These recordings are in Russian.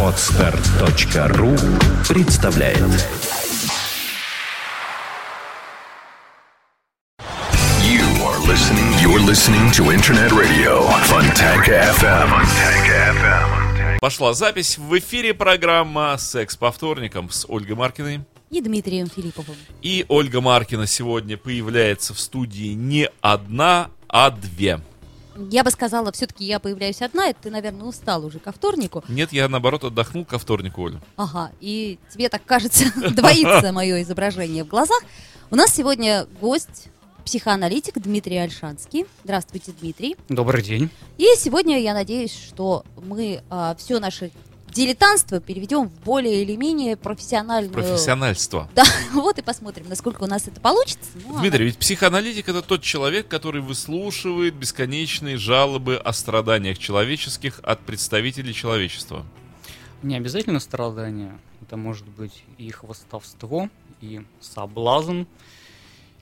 Отстар.ру представляет You are listening. You're listening to Internet Radio Fontanka FM. Fontanka FM. Пошла запись. В эфире программа «Секс по вторникам» с Ольгой Маркиной. и Дмитрием Филипповым. И Ольга Маркина сегодня появляется в студии не одна, а две. Я бы сказала, все-таки я появляюсь одна, и ты, наверное, устал уже ко вторнику. Нет, я наоборот отдохнул ко вторнику, Оля. Ага, и тебе так кажется, двоится мое изображение в глазах. У нас сегодня гость, психоаналитик Дмитрий Альшанский. Здравствуйте, Дмитрий. Добрый день. И сегодня я надеюсь, что мы все наше дилетантство переведем в более или менее профессиональную... Профессиональство. Да, вот и посмотрим, насколько у нас это получится. Ну, а Дмитрий, ведь психоаналитик это тот человек, который выслушивает бесконечные жалобы о страданиях человеческих от представителей человечества. Не обязательно страдания. Это может быть и хвостовство, и соблазн,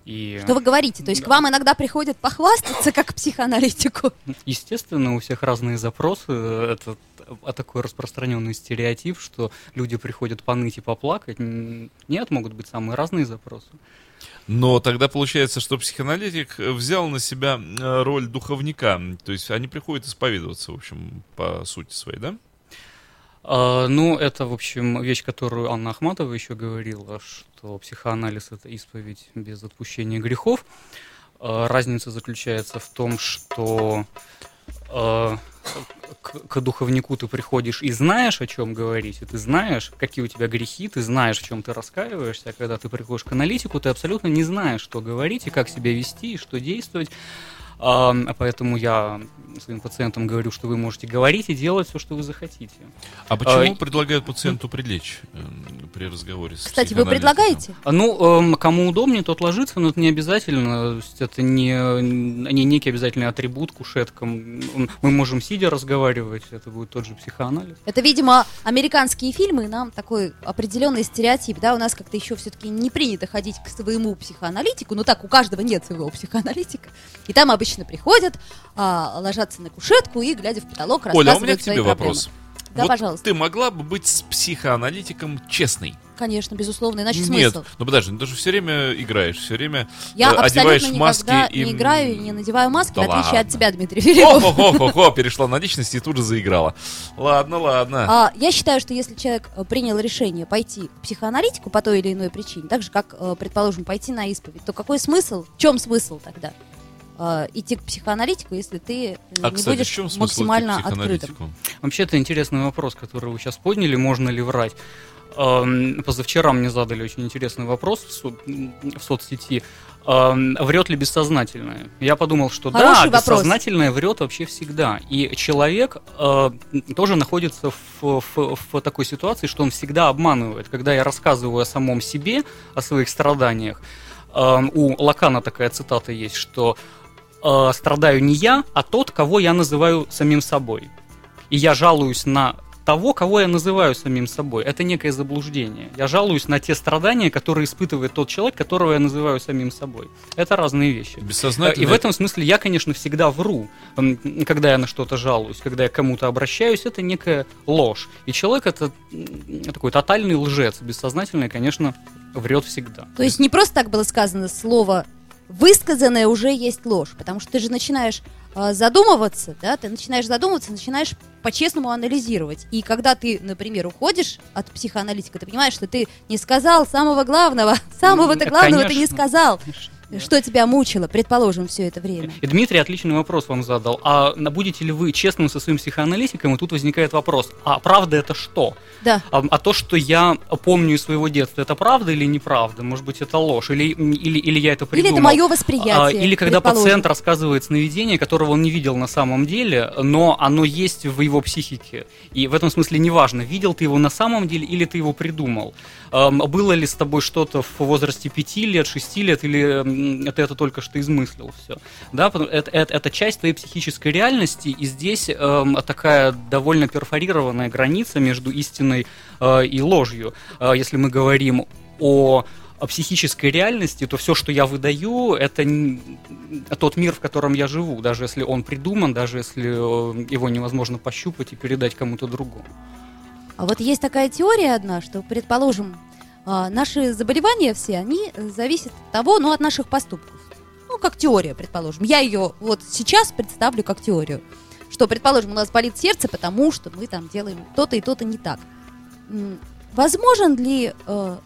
и... Что вы говорите? То есть Да. к вам иногда приходят похвастаться как к психоаналитику? Естественно, у всех разные запросы. Это т- такой распространенный стереотип, что люди приходят поныть и поплакать. Нет, могут быть самые разные запросы. Но тогда получается, что психоаналитик взял на себя э, роль духовника. То есть они приходят исповедоваться, в общем, по сути своей, да? А, ну, это, в общем, вещь, которую Анна Ахматова еще говорила, что психоанализ — это исповедь без отпущения грехов. А, разница заключается в том, что а, к, к духовнику ты приходишь и знаешь, о чем говорить, и ты знаешь, какие у тебя грехи, ты знаешь, в чем ты раскаиваешься, а когда ты приходишь к аналитику, ты абсолютно не знаешь, что говорить и как себя вести, и что действовать. А, поэтому я своим пациентам говорю, что вы можете говорить и делать все, что вы захотите. А почему А, предлагают пациенту прилечь э, при разговоре с Кстати, вы предлагаете? А, Ну, эм, кому удобнее, тот ложится, но это не обязательно. То есть это не, не некий обязательный атрибут кушеткам. Мы можем сидя разговаривать, это будет тот же психоанализ. Это, видимо, американские фильмы, нам такой определенный стереотип, да, у нас как-то еще все-таки не принято ходить к своему психоаналитику, ну так, у каждого нет своего психоаналитика, и там обычно приходят, а, ложатся на кушетку и, глядя в потолок, Оля, а у рассказывают меня к тебе вопрос. Да, вот пожалуйста. ты могла бы быть с психоаналитиком честной? Конечно, безусловно, иначе Нет, смысл. ну подожди, ну ты же все время играешь, все время Я э, одеваешь маски никогда и... не играю и не надеваю маски, Да в отличие от ладно. тебя, Дмитрий Филиппов. Хо-хо-хо-хо, перешла на личность и тут же заиграла. Ладно, ладно. А, я считаю, что если человек э, принял решение пойти к психоаналитику по той или иной причине, так же, как, э, предположим, пойти на исповедь, то какой смысл, в чем смысл тогда э, идти к психоаналитику, если ты э, А, не кстати, в будешь чем смысл идти максимально к открытым? Вообще, это интересный вопрос, который вы сейчас подняли, можно ли врать. Эм, Позавчера мне задали очень интересный вопрос в, со- в соцсети. Эм, Врет ли бессознательное? Я подумал, что да, Хороший вопрос. бессознательное врет вообще всегда. И человек э, тоже находится в, в- в такой ситуации, что он всегда обманывает. Когда я рассказываю о самом себе, о своих страданиях, эм, у Лакана такая цитата есть, что э, страдаю не я, а тот, кого я называю самим собой. И я жалуюсь на того, кого я называю самим собой. Это некое заблуждение. Я жалуюсь на те страдания, которые испытывает тот человек, которого я называю самим собой. Это разные вещи. Бессознательно. И в этом смысле я, конечно, всегда вру, м, когда я на что-то жалуюсь, когда я к кому-то обращаюсь, это некая ложь. И человек это такой тотальный лжец, бессознательный, конечно, врет всегда. То есть не просто так было сказано слово высказанное уже есть ложь, потому что ты же начинаешь э, задумываться, да, ты начинаешь задумываться, начинаешь по-честному анализировать. И когда ты, например, уходишь от психоаналитика, ты понимаешь, что ты не сказал самого главного, самого-то М, главного ты не конечно. Что тебя мучило, предположим, все это время. И Дмитрий отличный вопрос вам задал. А будете ли вы честным со своим психоаналитиком? И тут возникает вопрос, а правда это что? Да. А, а то, что я помню из своего детства, это правда или неправда? Может быть, это ложь? Или, или, или я это Или придумал? это мое А, восприятие. Или когда пациент рассказывает сновидение, которого он не видел на самом деле, но оно есть в его психике. И в этом смысле неважно, видел ты его на самом деле или ты его придумал. Эм, было ли с тобой что-то в возрасте 5 лет, 6 лет, или ты это только что измыслил все. Да, это, это, это часть твоей психической реальности, и здесь эм, такая довольно перфорированная граница между истиной э, и ложью. Э, если мы говорим о о психической реальности, то все, что я выдаю, это тот мир, в котором я живу, даже если он придуман, даже если э, его невозможно пощупать и передать кому-то другому. А вот есть такая теория одна, что, предположим, наши заболевания все, они зависят от того, ну, от наших поступков. Ну, как теория, предположим. Я ее вот сейчас представлю как теорию. Что, предположим, у нас болит сердце, потому что мы там делаем то-то и то-то не так. Возможен ли э,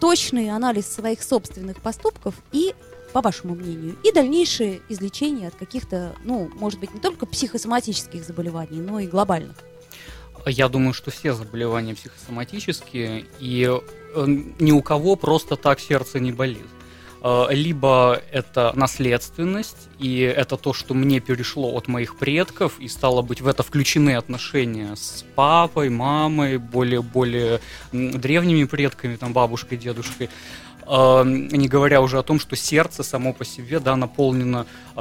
точный анализ своих собственных поступков и, по вашему мнению, и дальнейшее излечение от каких-то, ну, может быть, не только психосоматических заболеваний, но и глобальных? Я думаю, что все заболевания психосоматические, и э, ни у кого просто так сердце не болит. Э, Либо это наследственность, и это то, что мне перешло от моих предков, и стало быть, в это включены отношения с папой, мамой, более-более древними предками, там, бабушкой, дедушкой. Э, Не говоря уже о том, что сердце само по себе да, наполнено э,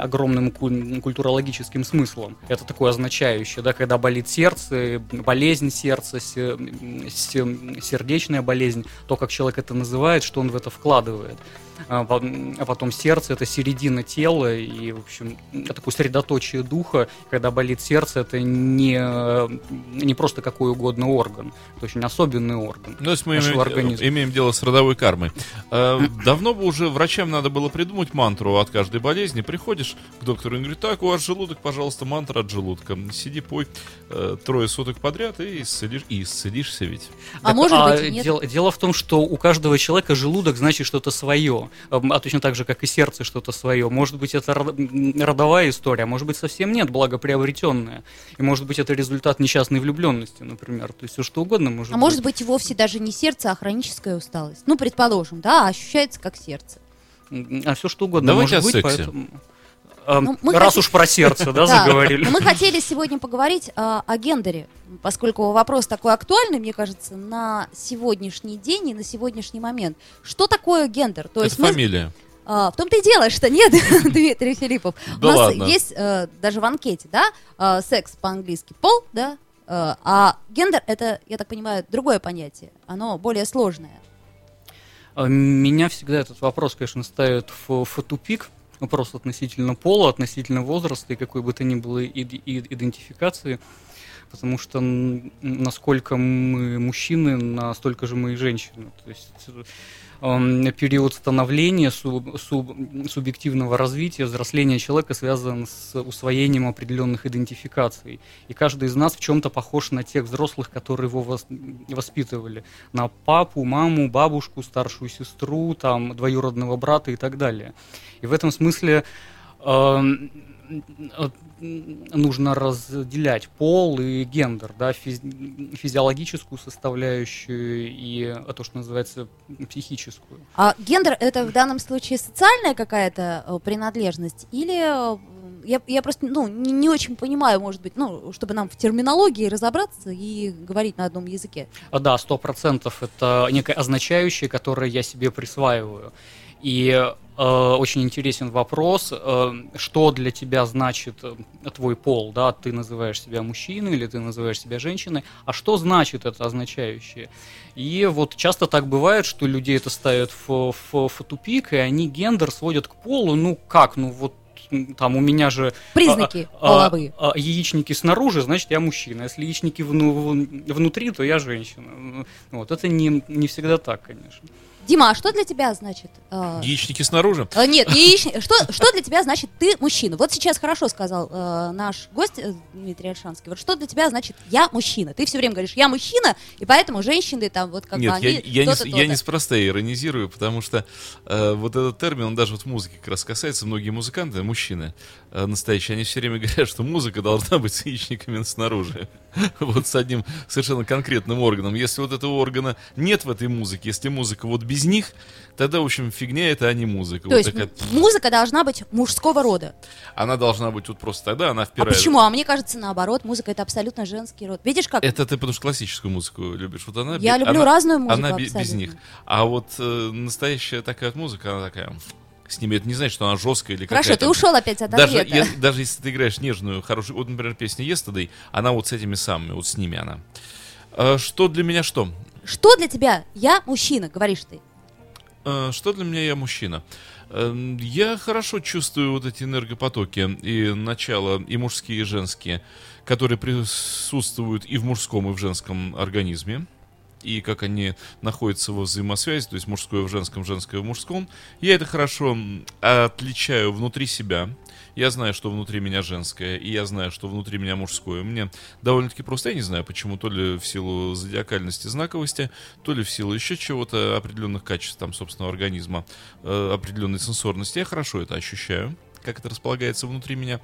огромным ку- культурологическим смыслом. Это такое означающее, да, когда болит сердце, болезнь сердца, се- се- сердечная болезнь, то, как человек это называет, что он в это вкладывает. А а потом сердце это середина тела и, в общем, это такое средоточие духа. Когда болит сердце, это не, не просто какой угодно орган, это очень особенный орган. Ну, если мы имеем, организма. имеем дело с родовой кармой. Э, Давно бы уже врачам надо было придумать мантру от каждой болезни. Приходишь к доктору и говорит, так, у вас желудок, пожалуйста, мантра от желудка. Сиди, пой э, трое суток подряд и исцелишь, и исцелишься ведь. А Так, может быть и нет? Дело, дело в том, что у каждого человека желудок значит что-то свое, А точно так же, как и сердце что-то свое. Может быть, это родовая история, а может быть, совсем нет, благоприобретенная. И может быть, это результат несчастной влюбленности, например. То есть все что угодно может А быть. может быть и вовсе даже не сердце, а хроническая усталость. Ну, предположим, да, а ощущается как сердце. А все что угодно Давайте может быть, сексе. поэтому... Эм, Ну, мы Раз хотим- уж про сердце, да, заговорили. Мы хотели сегодня поговорить а, о гендере, поскольку вопрос такой актуальный, мне кажется, на сегодняшний день и на сегодняшний момент. Что такое гендер? То Это есть мы- фамилия. А, в том-то и дело, что нет, Дмитрий Филиппов. Да У нас ладно. есть э, даже в анкете, да, э, секс по-английски пол, да, э, а гендер это, я так понимаю, другое понятие, оно более сложное. Меня всегда этот вопрос, конечно, ставит в, в тупик. Вопрос относительно пола, относительно возраста и какой бы то ни было идентификации. Потому что насколько мы мужчины, настолько же мы и женщины. То есть эм, период становления, су- су- субъективного развития, взросления человека связан с усвоением определенных идентификаций. И каждый из нас в чем-то похож на тех взрослых, которые его вос- воспитывали. На папу, маму, бабушку, старшую сестру, там, двоюродного брата и так далее. И в этом смысле эм, э, нужно разделять пол и гендер, да, физ- физиологическую составляющую и э, то, что называется психическую. А гендер это в данном случае социальная какая-то э, принадлежность или э, я, я просто ну, не, не очень понимаю, может быть, ну, чтобы нам в терминологии разобраться и говорить на одном языке. А, Да, сто процентов это некое означающее, которое я себе присваиваю. И очень интересен вопрос, э, что для тебя значит э, твой пол, да, ты называешь себя мужчиной или ты называешь себя женщиной, а что значит это означающее? И вот часто так бывает, что людей это ставят в, в, в тупик, и они гендер сводят к полу, ну как, ну вот там у меня же Признаки а, а, половые. а, яичники снаружи, значит, я мужчина. Если яичники вну- внутри, то я женщина. Вот, это не, не всегда так, конечно. Дима, а что для тебя значит? э, Яичники снаружи. Э, Нет, яични- Что, что для тебя значит ты мужчина? Вот сейчас хорошо сказал э, наш гость э, Дмитрий Альшанский. Вот что для тебя значит я мужчина? Ты все время говоришь я мужчина, и поэтому женщины там вот как бы Нет, они я, я, не, то-то, я неспроста иронизирую, потому что э, вот этот термин, он даже вот в музыке как раз касается. Многие музыканты, мужчины э, настоящие, они все время говорят, что музыка должна быть с яичниками снаружи. Вот с одним совершенно конкретным органом. Если вот этого органа нет в этой музыке, если музыка вот без них, тогда, в общем, фигня это, а не музыка. То Вот есть такая- музыка должна быть мужского рода. Она должна быть вот просто тогда, она А впирает. почему? А мне кажется, наоборот, музыка это абсолютно женский род. Видишь, как Это ты потому что классическую музыку любишь. Вот она, Я люблю она- разную музыку Она бе- без абсолютно. них. А вот э, настоящая такая вот музыка, она такая с ними. Это не значит, что она жесткая или Хорошо, какая-то. ты ушел опять от Даже, ответа. даже если ты играешь нежную, хорошую, вот, например, песня Yesterday, она вот с этими самыми, вот с ними она. А, что для меня что? Что для тебя я мужчина, говоришь ты? э, что для меня я мужчина? Эм, Я хорошо чувствую вот эти энергопотоки и начало, и мужские, и женские, которые присутствуют и в мужском, и в женском организме и как они находятся во взаимосвязи, то есть мужское в женском, женское в мужском. Я это хорошо отличаю внутри себя. Я знаю, что внутри меня женское, и я знаю, что внутри меня мужское. Мне довольно-таки просто, я не знаю почему, то ли в силу зодиакальности, знаковости, то ли в силу еще чего-то, определенных качеств там собственного организма, э, определенной сенсорности. Я хорошо это ощущаю, как это располагается внутри меня.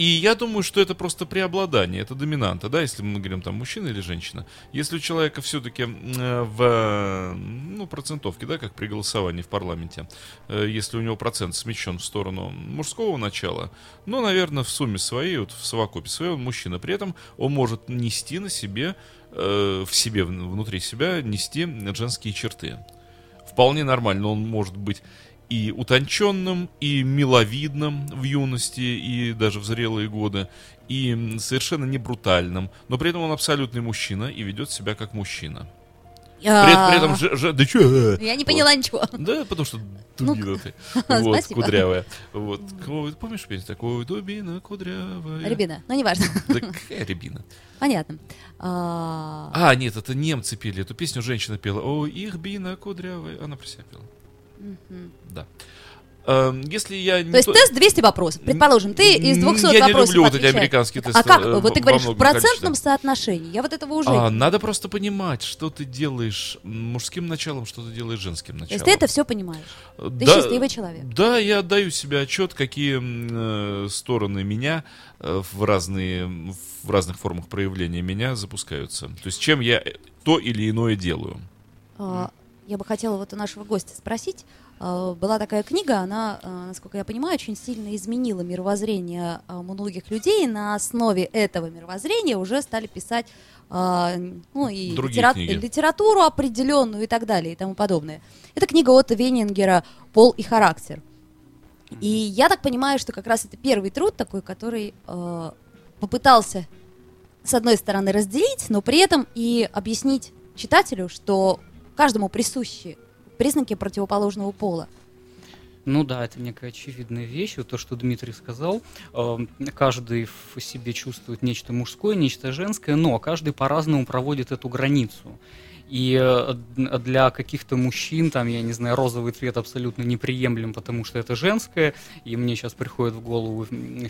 И я думаю, что это просто преобладание, это доминанта, да, если мы говорим там мужчина или женщина. Если у человека все-таки в э, ну, процентовке, да, как при голосовании в парламенте, э, если у него процент смещен в сторону мужского начала, ну, наверное, в сумме своей, вот в совокупе своей он мужчина. При этом он может нести на себе, э, в себе, внутри себя, нести женские черты. Вполне нормально, он может быть и утонченным, и миловидным в юности, и даже в зрелые годы, и совершенно не брутальным, но при этом он абсолютный мужчина и ведет себя как мужчина. При, при этом, же, же- да чё? Я не поняла ничего. Да, потому что Ну, дубина ты. Вот, спасибо. кудрявая. Вот. Помнишь песню такую? Дубина кудрявая. Рябина, ну неважно. Да какая рябина? Понятно. А, А, нет, это немцы пели эту песню, женщина пела. О, их бина кудрявая. Она про себя пела. Мгм. Да. Эм, Если я не То есть то- тест 200 вопросов. Предположим, ты из М, 200 Я не вопросов люблю вот эти отвечаешь. американские тесты. А как? э, Вот ты во говоришь в процентном количестве. соотношении. Я вот этого уже... А, не- надо просто понимать, что ты делаешь мужским началом, что ты делаешь женским То началом. есть ты это все понимаешь. Ты Да, счастливый человек. Да, я отдаю себе отчет, какие э, стороны меня э, в разные в разных формах проявления меня запускаются. То есть чем я э, то или иное делаю. А, Я бы хотела вот у нашего гостя спросить. А, Была такая книга, она, а, насколько я понимаю, очень сильно изменила мировоззрение а, многих людей. На основе этого мировоззрения уже стали писать ну, и литера- книги. литературу определенную и так далее и тому подобное. Это книга Отто Венингера «Пол и характер». И я так понимаю, что как раз это первый труд такой, который э, попытался, с одной стороны, разделить, но при этом и объяснить читателю, что каждому присущи признаки противоположного пола. Ну да, это некая очевидная вещь, вот то, что Дмитрий сказал. Э, Каждый в себе чувствует нечто мужское, нечто женское, но каждый по-разному проводит эту границу. И э, для каких-то мужчин, там, я не знаю, розовый цвет абсолютно неприемлем, потому что это женское. И мне сейчас приходит в голову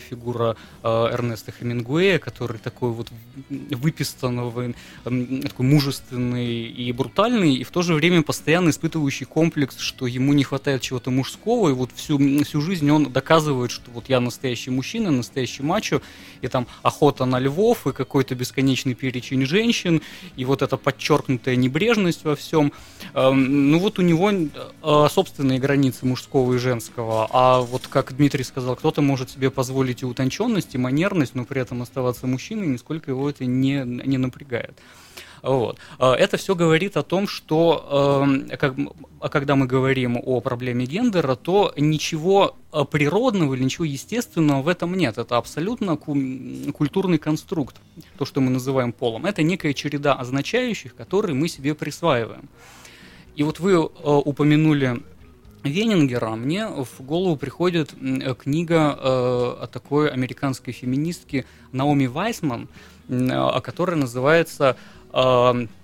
фигура э, Эрнеста Хемингуэя, который такой вот выпистанный, такой мужественный и брутальный, и в то же время постоянно испытывающий комплекс, что ему не хватает чего-то мужского, и вот всю, всю жизнь он доказывает, что вот я настоящий мужчина, настоящий мачо, и там охота на львов, и какой-то бесконечный перечень женщин, и вот эта подчеркнутая небрежность во всем. Эм, Ну вот у него э, собственные границы мужского и женского, а вот как Дмитрий сказал, кто-то может себе позволить и утонченность, и манерность, но при этом оставаться мужчиной, нисколько его это не, не напрягает. Вот. А, Это все говорит о том, что эм, а когда мы говорим о проблеме гендера, то ничего э, природного или ничего естественного в этом нет. Это абсолютно культурный конструкт, то, что мы называем полом. Это некая череда означающих, которые мы себе присваиваем. И вот вы э, упомянули Венингера, мне в голову приходит э, книга э, о такой американской феминистке Наоми Вайсман, э, которая называется э,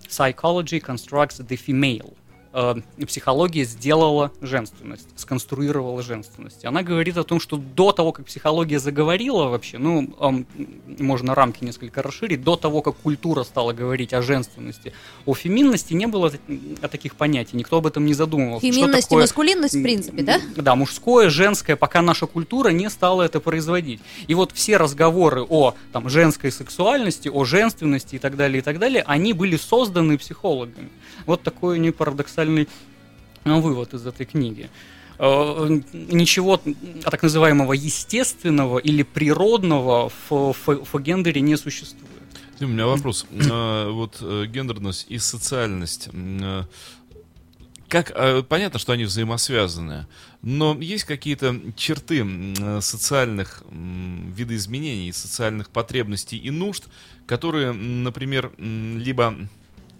Psychology Constructs the Female. Э, Психология сделала женственность, сконструировала женственность. Она говорит о том, что до того, как психология заговорила вообще, ну, эм, можно рамки несколько расширить, до того, как культура стала говорить о женственности, о феминности не было таких понятий, никто об этом не задумывался. Что Феминность и такое- маскулинность, в принципе, да? да, мужское, женское, пока наша культура не стала это производить. И вот все разговоры о там, женской сексуальности, о женственности и так далее, и так далее, они были созданы психологами. Вот такой не парадоксальный э, вывод из этой книги. Э, Ничего так называемого естественного или природного в, в- в гендере не существует. У меня вопрос. А, Вот э, гендерность и социальность. э, Как, э, понятно, что они взаимосвязаны, но есть какие-то черты э, социальных видоизменений, социальных потребностей и нужд, которые, например, либо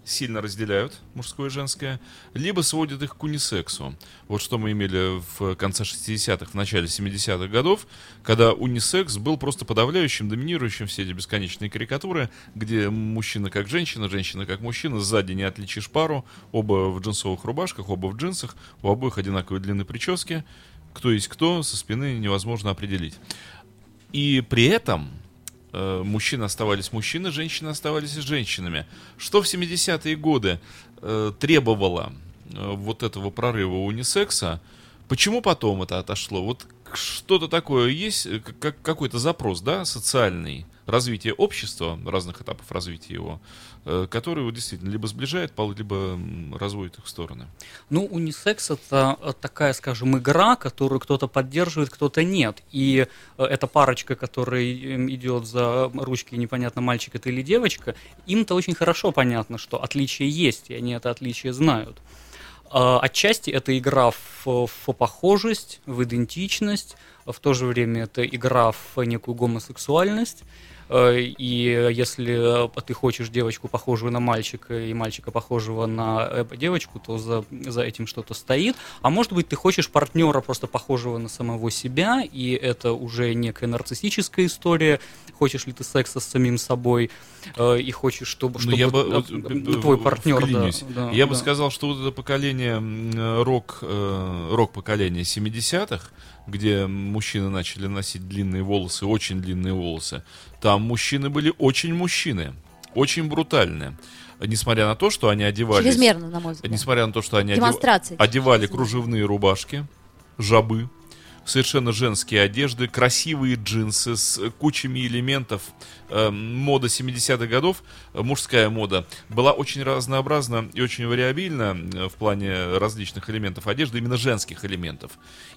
сильно разделяют мужское и женское, либо сводят их к унисексу. Вот что мы имели в конце 60-х, в начале 70-х годов, когда унисекс был просто подавляющим, доминирующим все эти бесконечные карикатуры, где мужчина как женщина, женщина как мужчина, сзади не отличишь пару, оба в джинсовых рубашках, оба в джинсах, у обоих одинаковые длины прически, кто есть кто, со спины невозможно определить. И при этом э, мужчины оставались мужчины, женщины оставались женщинами. Что в 70-е годы э, требовало э, вот этого прорыва унисекса, почему потом это отошло? Вот что-то такое есть, э, как, какой-то запрос, да, социальный, развитие общества, разных этапов развития его, э, который вот, действительно либо сближает пол, либо разводит их в стороны. Ну, унисекс это э, такая, скажем, игра, которую кто-то поддерживает, кто-то нет. И эта парочка, которая идет за ручки, непонятно, мальчик это или девочка, им-то очень хорошо понятно, что отличие есть, и они это отличие знают. А, отчасти это игра в, в похожесть, в идентичность, в то же время это игра в некую гомосексуальность. Э, и если ты хочешь девочку, похожую на мальчика, и мальчика, похожего на э, девочку, то за, за этим что-то стоит. А может быть, ты хочешь партнера, просто похожего на самого себя, и это уже некая нарциссическая история. Хочешь ли ты секса с самим собой, э, и хочешь, чтобы, ну, чтобы я бы, твой партнер... Да, да, я да. бы сказал, что вот это поколение рок, рок поколение 70-х, где мужчины начали носить длинные волосы, очень длинные волосы, там мужчины были очень мужчины, очень брутальные. Несмотря на то, что они одевались... Чрезмерно, на мой взгляд. Несмотря на то, что они одев... одевали кружевные рубашки, жабы, совершенно женские одежды, красивые джинсы с кучами элементов. Э, мода 70-х годов, э, мужская мода, была очень разнообразна и очень вариабельна э, в плане различных элементов одежды, именно женских элементов.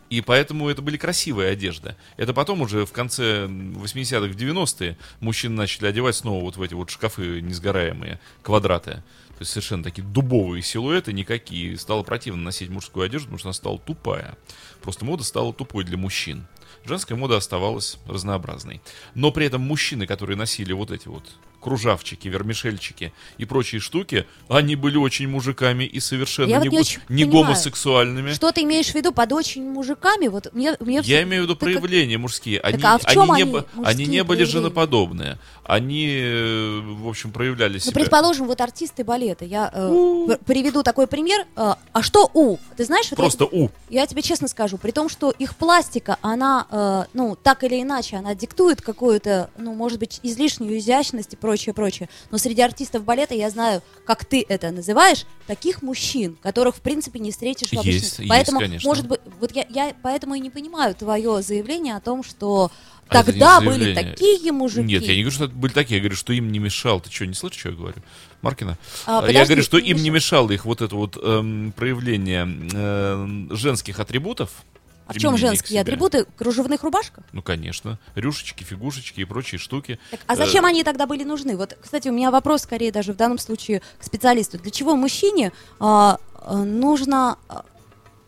И поэтому это были красивые одежды. Это потом уже в конце 80-х, в 90-е мужчины начали одевать снова вот в эти вот шкафы несгораемые, квадраты. То есть совершенно такие дубовые силуэты, никакие. Стало противно носить мужскую одежду, потому что она стала тупая. Просто мода стала тупой для мужчин. Женская мода оставалась разнообразной. Но при этом мужчины, которые носили вот эти вот кружавчики, вермишельчики и прочие штуки, они были очень мужиками и совершенно я не, вот не, не гомосексуальными. Что ты имеешь в виду под очень мужиками? Вот мне, мне я имею в виду проявления так, мужские. Они, так, а они, они, не, они не были женоподобные. Они, э, в общем, проявляли себя. Ну, предположим, вот артисты балета. Я э, приведу такой пример. Э, а что У? Ты знаешь? Вот Просто я, У. Я тебе честно скажу, при том, что их пластика, она, э, ну, так или иначе, она диктует какую-то, ну, может быть, излишнюю изящность и прочее прочее, прочее. Но среди артистов балета я знаю, как ты это называешь, таких мужчин, которых в принципе не встретишь в обычном. Есть, поэтому, есть, конечно. может быть, вот я, я поэтому и не понимаю твое заявление о том, что а тогда были такие мужики. Нет, я не говорю, что это были такие, я говорю, что им не мешал. Ты что, не слышишь, что я говорю? Маркина? А, подожди, я говорю, что им не мешало их вот это вот эм, проявление э, женских атрибутов, а в чем женские атрибуты? Кружевных рубашках? Ну, конечно. Рюшечки, фигушечки и прочие штуки. Так, а зачем э... они тогда были нужны? Вот, кстати, у меня вопрос скорее даже в данном случае к специалисту. Для чего мужчине а, а, нужно а,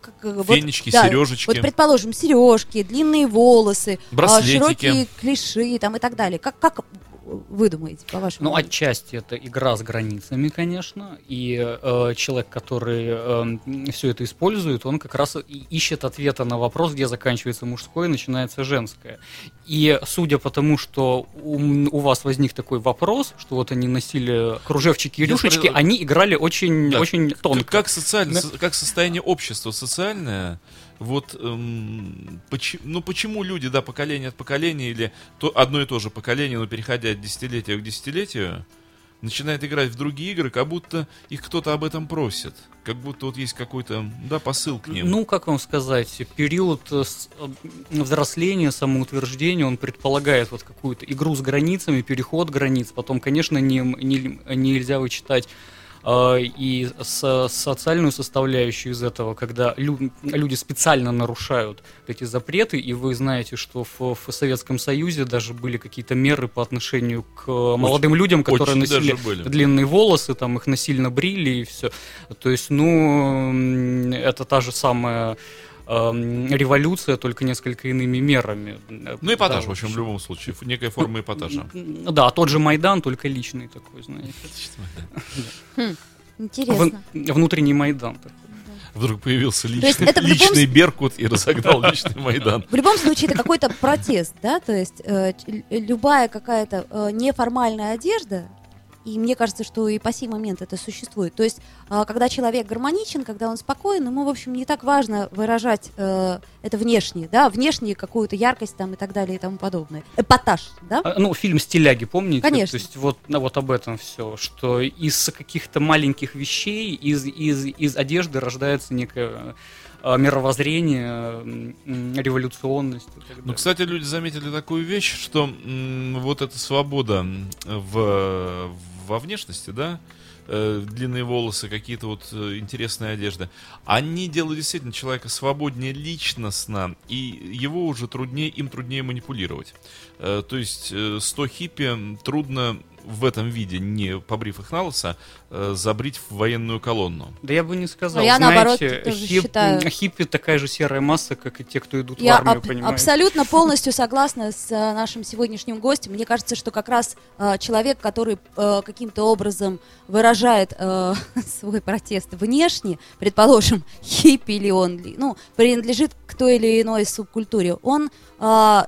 как, Фенечки, вот, да, сережечки. Вот, предположим, сережки, длинные волосы, Браслетики. широкие клиши там, и так далее. Как, как вы думаете, по вашему Ну, отчасти это игра с границами, конечно, и э, человек, который э, все это использует, он как раз ищет ответа на вопрос, где заканчивается мужское и начинается женское. И судя по тому, что у, у вас возник такой вопрос, что вот они носили кружевчики и рюшечки, смотрю, они играли очень, да, очень тонко. Как, социально, да? как состояние общества социальное, вот эм, почему, ну почему люди, да, поколение от поколения или то, одно и то же поколение, но переходя от десятилетия к десятилетию, начинает играть в другие игры, как будто их кто-то об этом просит. Как будто вот есть какой-то, да, посыл к ним. Ну, как вам сказать, период э, э, взросления, самоутверждения, он предполагает вот какую-то игру с границами, переход границ. Потом, конечно, не, не, нельзя вычитать и с, социальную составляющую из этого, когда лю, люди специально нарушают эти запреты, и вы знаете, что в, в Советском Союзе даже были какие-то меры по отношению к молодым очень, людям, которые носили длинные волосы, там их насильно брили и все. То есть, ну, это та же самая эм, революция, только несколько иными мерами. Ну, эпатаж, Да, в общем, в любом случае, некая форма эпатажа. Да, тот же Майдан, только личный такой, знаете. Интересно. Вн- внутренний Майдан. такой. Вдруг появился есть личный, это в любом личный Беркут и разогнал личный Майдан. В любом случае, это какой-то протест, да, то есть э, любая какая-то э, неформальная одежда, и мне кажется, что и по сей момент это существует. То есть, а, когда человек гармоничен, когда он спокоен, ему, в общем, не так важно выражать э, это внешне, да, внешне какую-то яркость там и так далее и тому подобное. Эпатаж, да? А, Ну, фильм «Стиляги», помните? Конечно. То есть вот, вот об этом все, что из каких-то маленьких вещей, из, из, из одежды рождается некое а, мировоззрение, революционность. Ну, кстати, люди заметили такую вещь, что м, вот эта свобода в, во внешности, да, э, длинные волосы, какие-то вот э, интересные одежды, они делают действительно человека свободнее личностно, и его уже труднее, им труднее манипулировать. Э, то есть э, 100 хиппи трудно в этом виде, не побрив их на лысо, э, забрить в военную колонну. Да я бы не сказал. А я, наоборот, Знаете, тоже хип- считаю- хиппи такая же серая масса, как и те, кто идут Я в армию, аб- понимаете? абсолютно полностью согласна с э, нашим сегодняшним гостем. Мне кажется, что как раз э, человек, который э, каким-то образом выражает э, свой протест внешне, предположим, хиппи или он, ну, принадлежит к той или иной субкультуре, он э,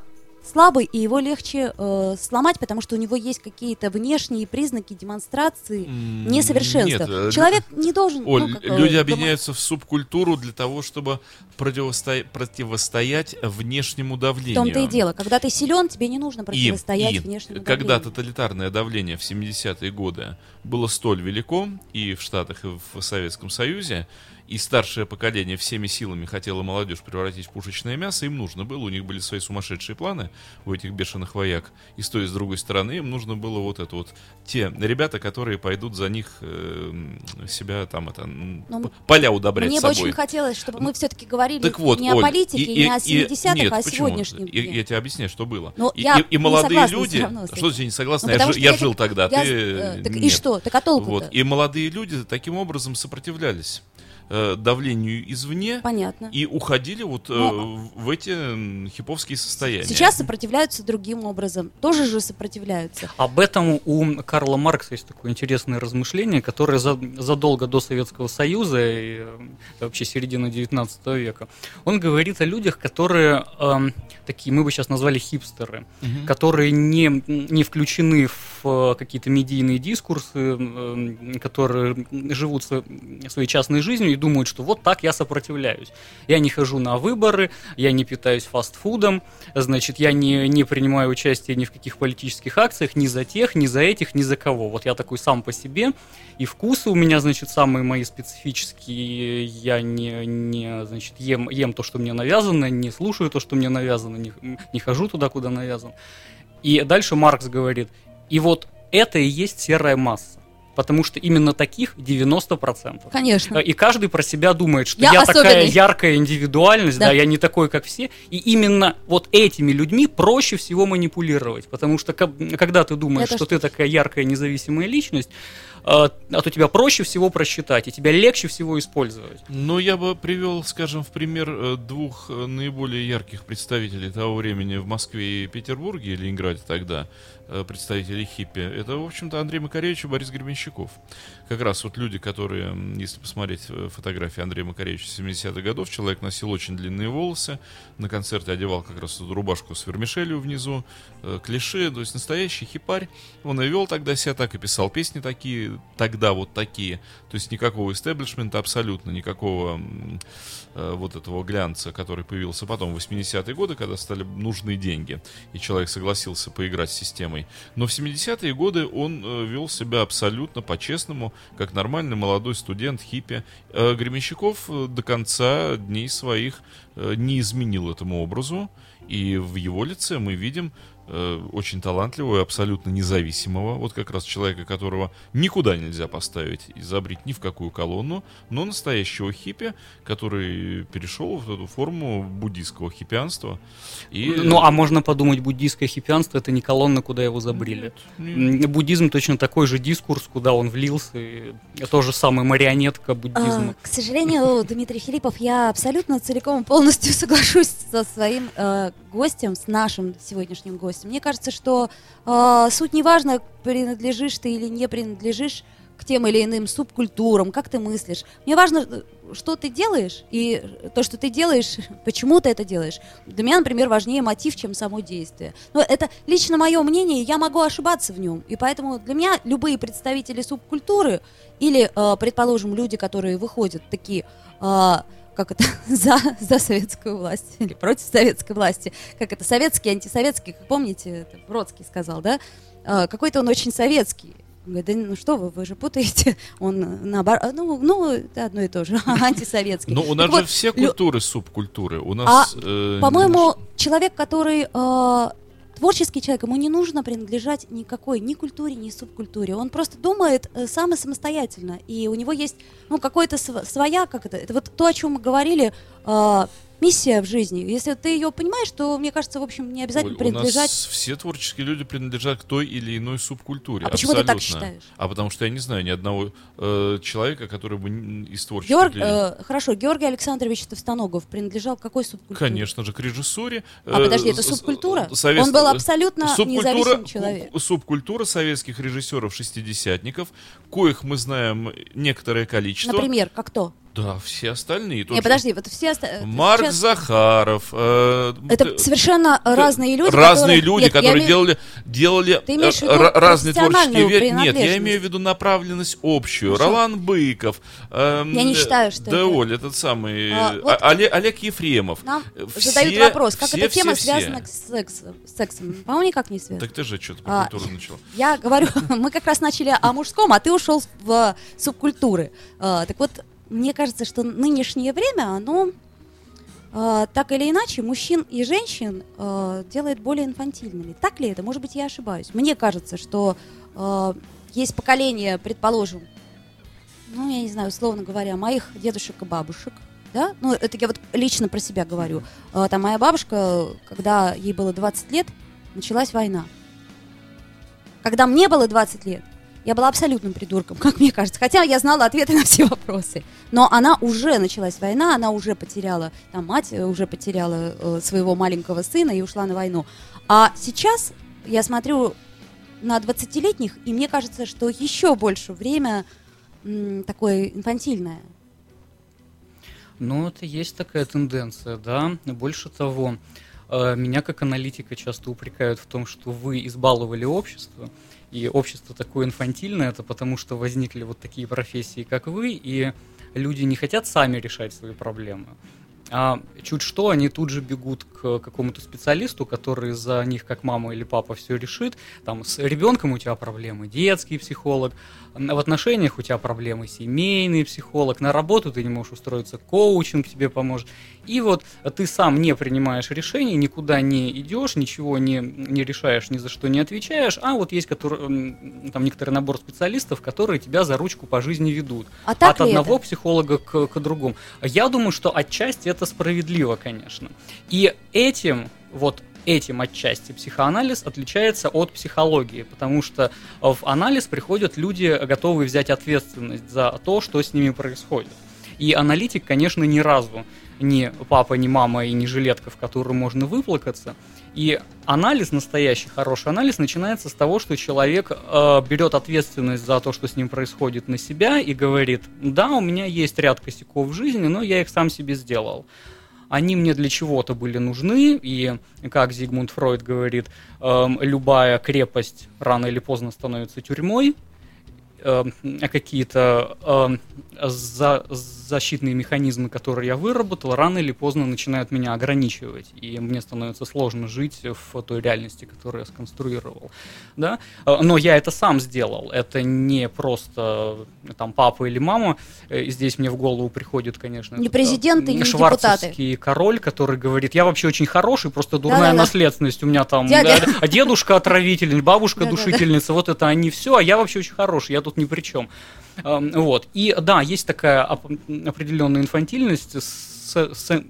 слабый, и его легче э, сломать, потому что у него есть какие-то внешние признаки демонстрации несовершенства. нет, э, Человек не должен... Оль, ну, как, э, люди дома- объединяются в субкультуру для того, чтобы противосто- противостоять внешнему В давлению. том-то и дело. Когда ты силен, тебе не нужно И, противостоять и внешнему когда давлению. тоталитарное давление в 70-е годы было столь велико и в Штатах, и в Советском Союзе, и старшее поколение всеми силами хотело молодежь превратить в пушечное мясо, им нужно было, у них были свои сумасшедшие планы, у этих бешеных вояк, и с той, и с другой стороны, им нужно было вот это вот, те ребята, которые пойдут за них э, себя там это, п- поля удобрять Мне бы собой. очень хотелось, чтобы мы все-таки говорили Так вот, не о Оль, политике, и- не о и- и- 70-х, нет, а о почему? сегодняшнем Я, дне. я тебе объясняю, что было. Ну, и, я и- и молодые люди, равно что ты не согласна? Ну, я я я жил тебе- тогда, я- ты э, так и нет. что? Так а толку-то? Вот. И молодые люди таким образом сопротивлялись э, давлению извне Понятно. и уходили вот э, Ну, в эти хиповские состояния. Сейчас сопротивляются другим образом. Тоже же сопротивляются. Об этом у Карла Маркса есть такое интересное размышление, которое за- задолго до Советского Союза и э, вообще середины 19 века. Он говорит о людях, которые эм, такие, мы бы сейчас назвали хипстеры, Мгм. которые не, не включены в э, какие-то медийные дискурсы, эм, которые живут сво- своей частной жизнью и думают, что вот так я сопротивляюсь. Я не хожу на выборы, я не питаюсь фастфудом, значит, я не, не принимаю участие ни в каких политических акциях, ни за тех, ни за этих, ни за кого. Вот я такой сам по себе, и вкусы у меня, значит, самые мои специфические, я не, не значит, ем, ем то, что мне навязано, не слушаю то, что мне навязано, не, не хожу туда, куда навязан. И дальше Маркс говорит, и вот это и есть серая масса. Потому что именно таких 90%. Конечно. И каждый про себя думает, что Я я, такая яркая индивидуальность, да. Да. я не такой, как все. И именно вот этими людьми проще всего манипулировать. Потому что ко- когда ты думаешь, Это что ж- ты такая яркая независимая личность, а а то тебя проще всего просчитать, и тебя легче всего использовать. Ну, я бы привел, скажем, в пример э, двух э, наиболее ярких представителей того времени в Москве и Петербурге, и Ленинграде тогда, представителей хиппи. Это, в общем-то, Андрей Макаревич и Борис Гребенщиков. Как раз вот люди, которые, если посмотреть э, фотографии Андрея Макаревича 70-х годов, человек носил очень длинные волосы, на концерте одевал как раз эту рубашку с вермишелью внизу, э, клише, то есть настоящий хипарь. Он и вел тогда себя так, и писал песни такие, тогда вот такие. То есть никакого истеблишмента абсолютно, никакого э, вот этого глянца, который появился потом в 80-е годы, когда стали нужны деньги, и человек согласился поиграть с системой. Но в 70-е годы он э, вел себя абсолютно по-честному, как нормальный молодой студент, хиппи. Э, Гременщиков э, до конца дней своих э, не изменил этому образу, и в его лице мы видим э, очень талантливого и абсолютно независимого, вот как раз человека, которого никуда нельзя поставить и забрить ни в какую колонну, но настоящего хиппи, который перешел в эту форму буддийского хиппианства. И... Ну, а можно подумать, буддийское хиппианство это не колонна, куда его забрили. Нет, Буддизм точно такой же дискурс, куда он влился, и то же самое марионетка буддизма. А, к сожалению, Дмитрий Филиппов, я абсолютно целиком и полностью соглашусь со своим э, гостем, с нашим сегодняшним гостем. Мне кажется, что э, суть не важно, принадлежишь ты или не принадлежишь к тем или иным субкультурам, как ты мыслишь. Мне важно, что ты делаешь, и то, что ты делаешь, почему ты это делаешь. Для меня, например, важнее мотив, чем само действие. Но это лично мое мнение, я могу ошибаться в нем. И поэтому для меня любые представители субкультуры или, э, предположим, люди, которые выходят такие... э, как это, за, за советскую власть или против советской власти, как это, советский, антисоветский, как помните, это Бродский сказал, да, Э, какой-то он очень советский. Он говорит, да ну что вы, вы же путаете, он наоборот, ну, ну, это одно и то же, антисоветский. Ну, у нас Так же вот, все лю- культуры субкультуры. У нас... э, По-моему, человек, который э, творческий человек, ему не нужно принадлежать никакой ни культуре, ни субкультуре. Он просто думает э, сам и самостоятельно. И у него есть ну, какая-то св- своя, как это, это вот то, о чем мы говорили, э, миссия в жизни. Если ты ее понимаешь, то, мне кажется, в общем, не обязательно Оль, У принадлежать. нас все творческие люди принадлежат к той или иной субкультуре. А почему ты так абсолютно. считаешь? А потому что я не знаю ни одного э, человека, который бы из творческих Георг- людей... э, хорошо, Георгий Александрович Товстоногов принадлежал к какой субкультуре? Конечно же, к режиссуре. А Э, подожди, это с- субкультура? совет- Он был абсолютно Субкультура, независимым человеком. субкультура советских режиссеров-шестидесятников, коих мы знаем некоторое количество. Например, как кто? Да, все остальные. тот Не, подожди, вот все оста- Марк сейчас- Захаров. э, Это совершенно разные люди. Разные которые- люди, Нет, которые имею- делали, делали Ты имеешь в э, виду ра- разные творческие вещи. Нет, я имею в виду направленность общую. Хорошо. Ролан Быков. эм, Я не э, считаю, что Да, это- Оль, этот самый... А, э, вот- а- Олег, Олег Ефремов. Нам Э, задают все- вопрос, как все, эта тема все, связана все. с сексом. По-моему, никак не связана. Так ты же что-то А, про культуру начал. Я говорю, мы как раз начали о мужском, а ты ушел в субкультуры. А, так вот, мне кажется, что нынешнее время, оно а, так или иначе мужчин и женщин а, делает более инфантильными. Так ли это? Может быть, я ошибаюсь. Мне кажется, что а, есть поколение, предположим, ну, я не знаю, условно говоря, моих дедушек и бабушек, да, ну, это я вот лично про себя говорю. А, Там моя бабушка, когда ей было 20 лет, началась война. Когда мне было 20 лет, я была абсолютным придурком, как мне кажется. Хотя я знала ответы на все вопросы. Но она уже началась война, она уже потеряла, там мать э, уже потеряла э, своего маленького сына и ушла на войну. А сейчас я смотрю на 20-летних, и мне кажется, что еще больше время м, такое инфантильное. Ну, это есть такая тенденция, да. Больше того, э, меня как аналитика часто упрекают в том, что вы избаловали общество, и общество такое инфантильное, это потому что возникли вот такие профессии, как вы, и люди не хотят сами решать свои проблемы. А чуть что, они тут же бегут к какому-то специалисту, который за них, как мама или папа, все решит. Там с ребенком у тебя проблемы, детский психолог, в отношениях у тебя проблемы, семейный психолог, на работу ты не можешь устроиться, коучинг тебе поможет. И вот ты сам не принимаешь решений, никуда не идешь, ничего не, не решаешь, ни за что не отвечаешь, а вот есть который, там некоторый набор специалистов, которые тебя за ручку по жизни ведут. А от одного это? психолога к, к другому. Я думаю, что отчасти это справедливо, конечно. И этим, вот этим отчасти психоанализ отличается от психологии, потому что в анализ приходят люди, готовые взять ответственность за то, что с ними происходит. И аналитик, конечно, ни разу не папа, не мама и не жилетка, в которую можно выплакаться. И анализ, настоящий хороший анализ, начинается с того, что человек э, берет ответственность за то, что с ним происходит на себя и говорит, да, у меня есть ряд косяков в жизни, но я их сам себе сделал. Они мне для чего-то были нужны, и, как Зигмунд Фройд говорит, эм, любая крепость рано или поздно становится тюрьмой, э, какие-то э, за, защитные механизмы, которые я выработал, рано или поздно начинают меня ограничивать, и мне становится сложно жить в той реальности, которую я сконструировал, да. Э, но я это сам сделал, это не просто там папа или мама. Э, здесь мне в голову приходит, конечно, не президенты, не депутаты. король, который говорит, я вообще очень хороший, просто дурная Да-да-да. наследственность у меня там, Дядя. Да, а дедушка отравитель, бабушка душительница, вот это они все, а я вообще очень хороший, я тут ни при чем. Вот. И да, есть такая определенная инфантильность с, с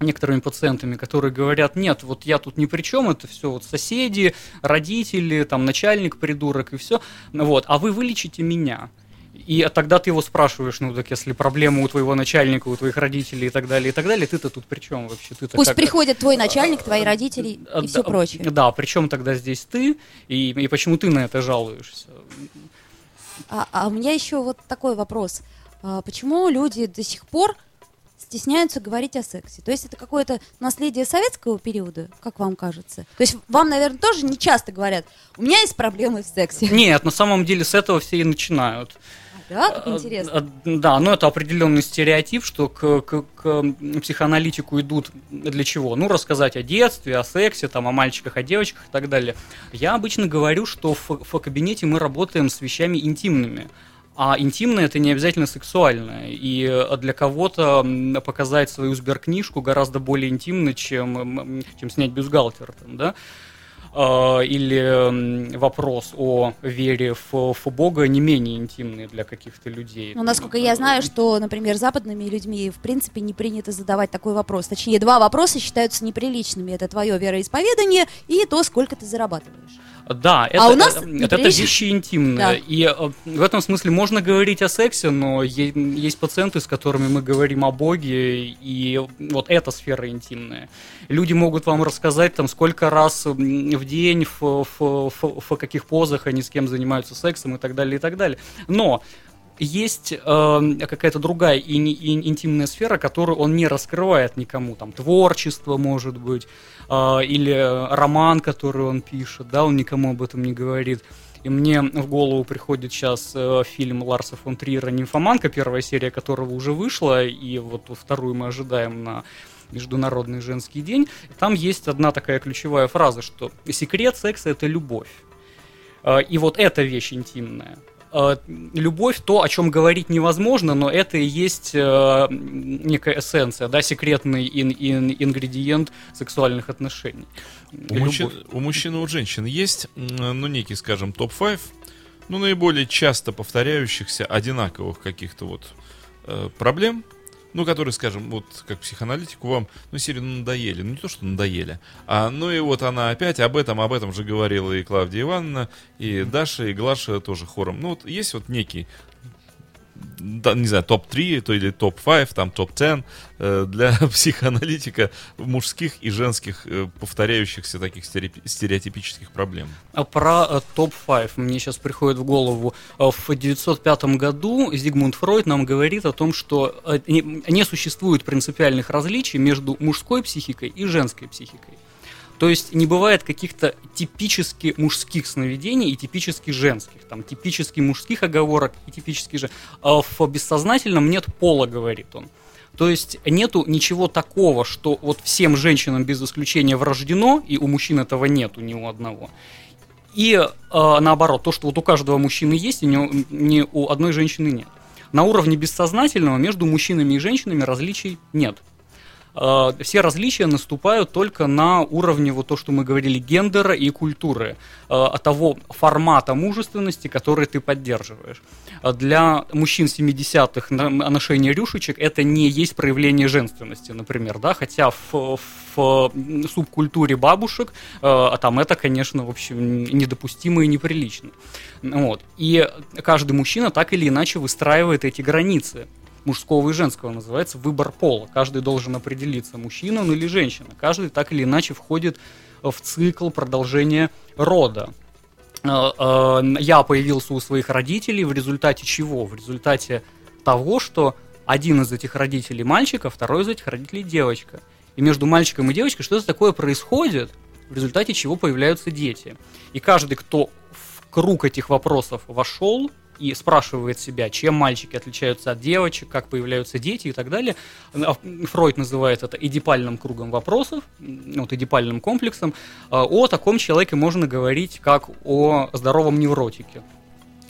некоторыми пациентами, которые говорят, нет, вот я тут ни при чем, это все вот соседи, родители, там начальник придурок и все, вот, а вы вылечите меня. И тогда ты его спрашиваешь, ну так если проблема у твоего начальника, у твоих родителей и так далее, и так далее, ты-то тут при чем вообще? Ты Пусть как... приходит твой начальник, твои родители и да, все прочее. Да, причем тогда здесь ты, и, и почему ты на это жалуешься? А, а у меня еще вот такой вопрос. А, почему люди до сих пор стесняются говорить о сексе? То есть это какое-то наследие советского периода, как вам кажется? То есть вам, наверное, тоже не часто говорят, у меня есть проблемы в сексе. Нет, на самом деле с этого все и начинают. Да, как интересно. А, да, но это определенный стереотип, что к, к, к психоаналитику идут для чего? Ну, рассказать о детстве, о сексе, там, о мальчиках, о девочках и так далее. Я обычно говорю, что в, в кабинете мы работаем с вещами интимными. А интимное это не обязательно сексуальное. И для кого-то показать свою сберкнижку гораздо более интимно, чем, чем снять бюстгальтер. Там, да? А, или вопрос о вере в, в Бога не менее интимный для каких-то людей. Ну, насколько я знаю, что, например, западными людьми в принципе не принято задавать такой вопрос. Точнее, два вопроса считаются неприличными. Это твое вероисповедание и то, сколько ты зарабатываешь. Да, это, а у нас это, это вещи интимные. Да. И э, в этом смысле можно говорить о сексе, но есть пациенты, с которыми мы говорим о Боге, и вот эта сфера интимная. Люди могут вам рассказать, там, сколько раз в день, в, в, в, в каких позах они с кем занимаются сексом и так далее, и так далее. Но есть э, какая-то другая и, и, интимная сфера, которую он не раскрывает никому, там творчество может быть, э, или роман, который он пишет, да, он никому об этом не говорит. И мне в голову приходит сейчас э, фильм Ларса фон Триера «Нимфоманка», первая серия которого уже вышла, и вот вторую мы ожидаем на Международный женский день. Там есть одна такая ключевая фраза, что секрет секса – это любовь. Э, и вот эта вещь интимная – любовь то, о чем говорить невозможно, но это и есть э, некая эссенция, да, секретный ин, ин, ингредиент сексуальных отношений. У мужчин, у мужчин и у женщин есть, ну, некий, скажем, топ-5, ну, наиболее часто повторяющихся одинаковых каких-то вот э, проблем, ну, которые, скажем, вот как психоаналитику вам, ну, серию надоели. Ну, не то, что надоели, а ну и вот она опять об этом, об этом же говорила и Клавдия Ивановна, и Даша, и Глаша тоже хором. Ну, вот есть вот некий да, не знаю, топ-3, то или топ-5, там топ-10 э, для психоаналитика мужских и женских э, повторяющихся таких стереотипических проблем. А про э, топ-5 мне сейчас приходит в голову. Э, в 1905 году Зигмунд Фройд нам говорит о том, что э, не, не существует принципиальных различий между мужской психикой и женской психикой. То есть не бывает каких-то типически мужских сновидений и типически женских. Там типически мужских оговорок и типически же. А в бессознательном нет пола, говорит он. То есть нету ничего такого, что вот всем женщинам без исключения врождено, и у мужчин этого нету ни у одного. И э, наоборот, то, что вот у каждого мужчины есть, и ни, ни у одной женщины нет. На уровне бессознательного между мужчинами и женщинами различий нет. Э, все различия наступают только на уровне вот то, что мы говорили, гендера и культуры, э, того формата мужественности, который ты поддерживаешь. Э, для мужчин 70-х ношение рюшечек это не есть проявление женственности, например, да, хотя в, в субкультуре бабушек там это, конечно, в общем, недопустимо и неприлично. Вот. И каждый мужчина так или иначе выстраивает эти границы мужского и женского, называется выбор пола. Каждый должен определиться, мужчина он или женщина. Каждый так или иначе входит в цикл продолжения рода. Э, э, я появился у своих родителей в результате чего? В результате того, что один из этих родителей мальчик, а второй из этих родителей девочка. И между мальчиком и девочкой что-то такое происходит, в результате чего появляются дети. И каждый, кто в круг этих вопросов вошел, и спрашивает себя, чем мальчики отличаются от девочек, как появляются дети и так далее, а, Фройд называет это эдипальным кругом вопросов, вот эдипальным комплексом, а, о таком человеке можно говорить как о здоровом невротике.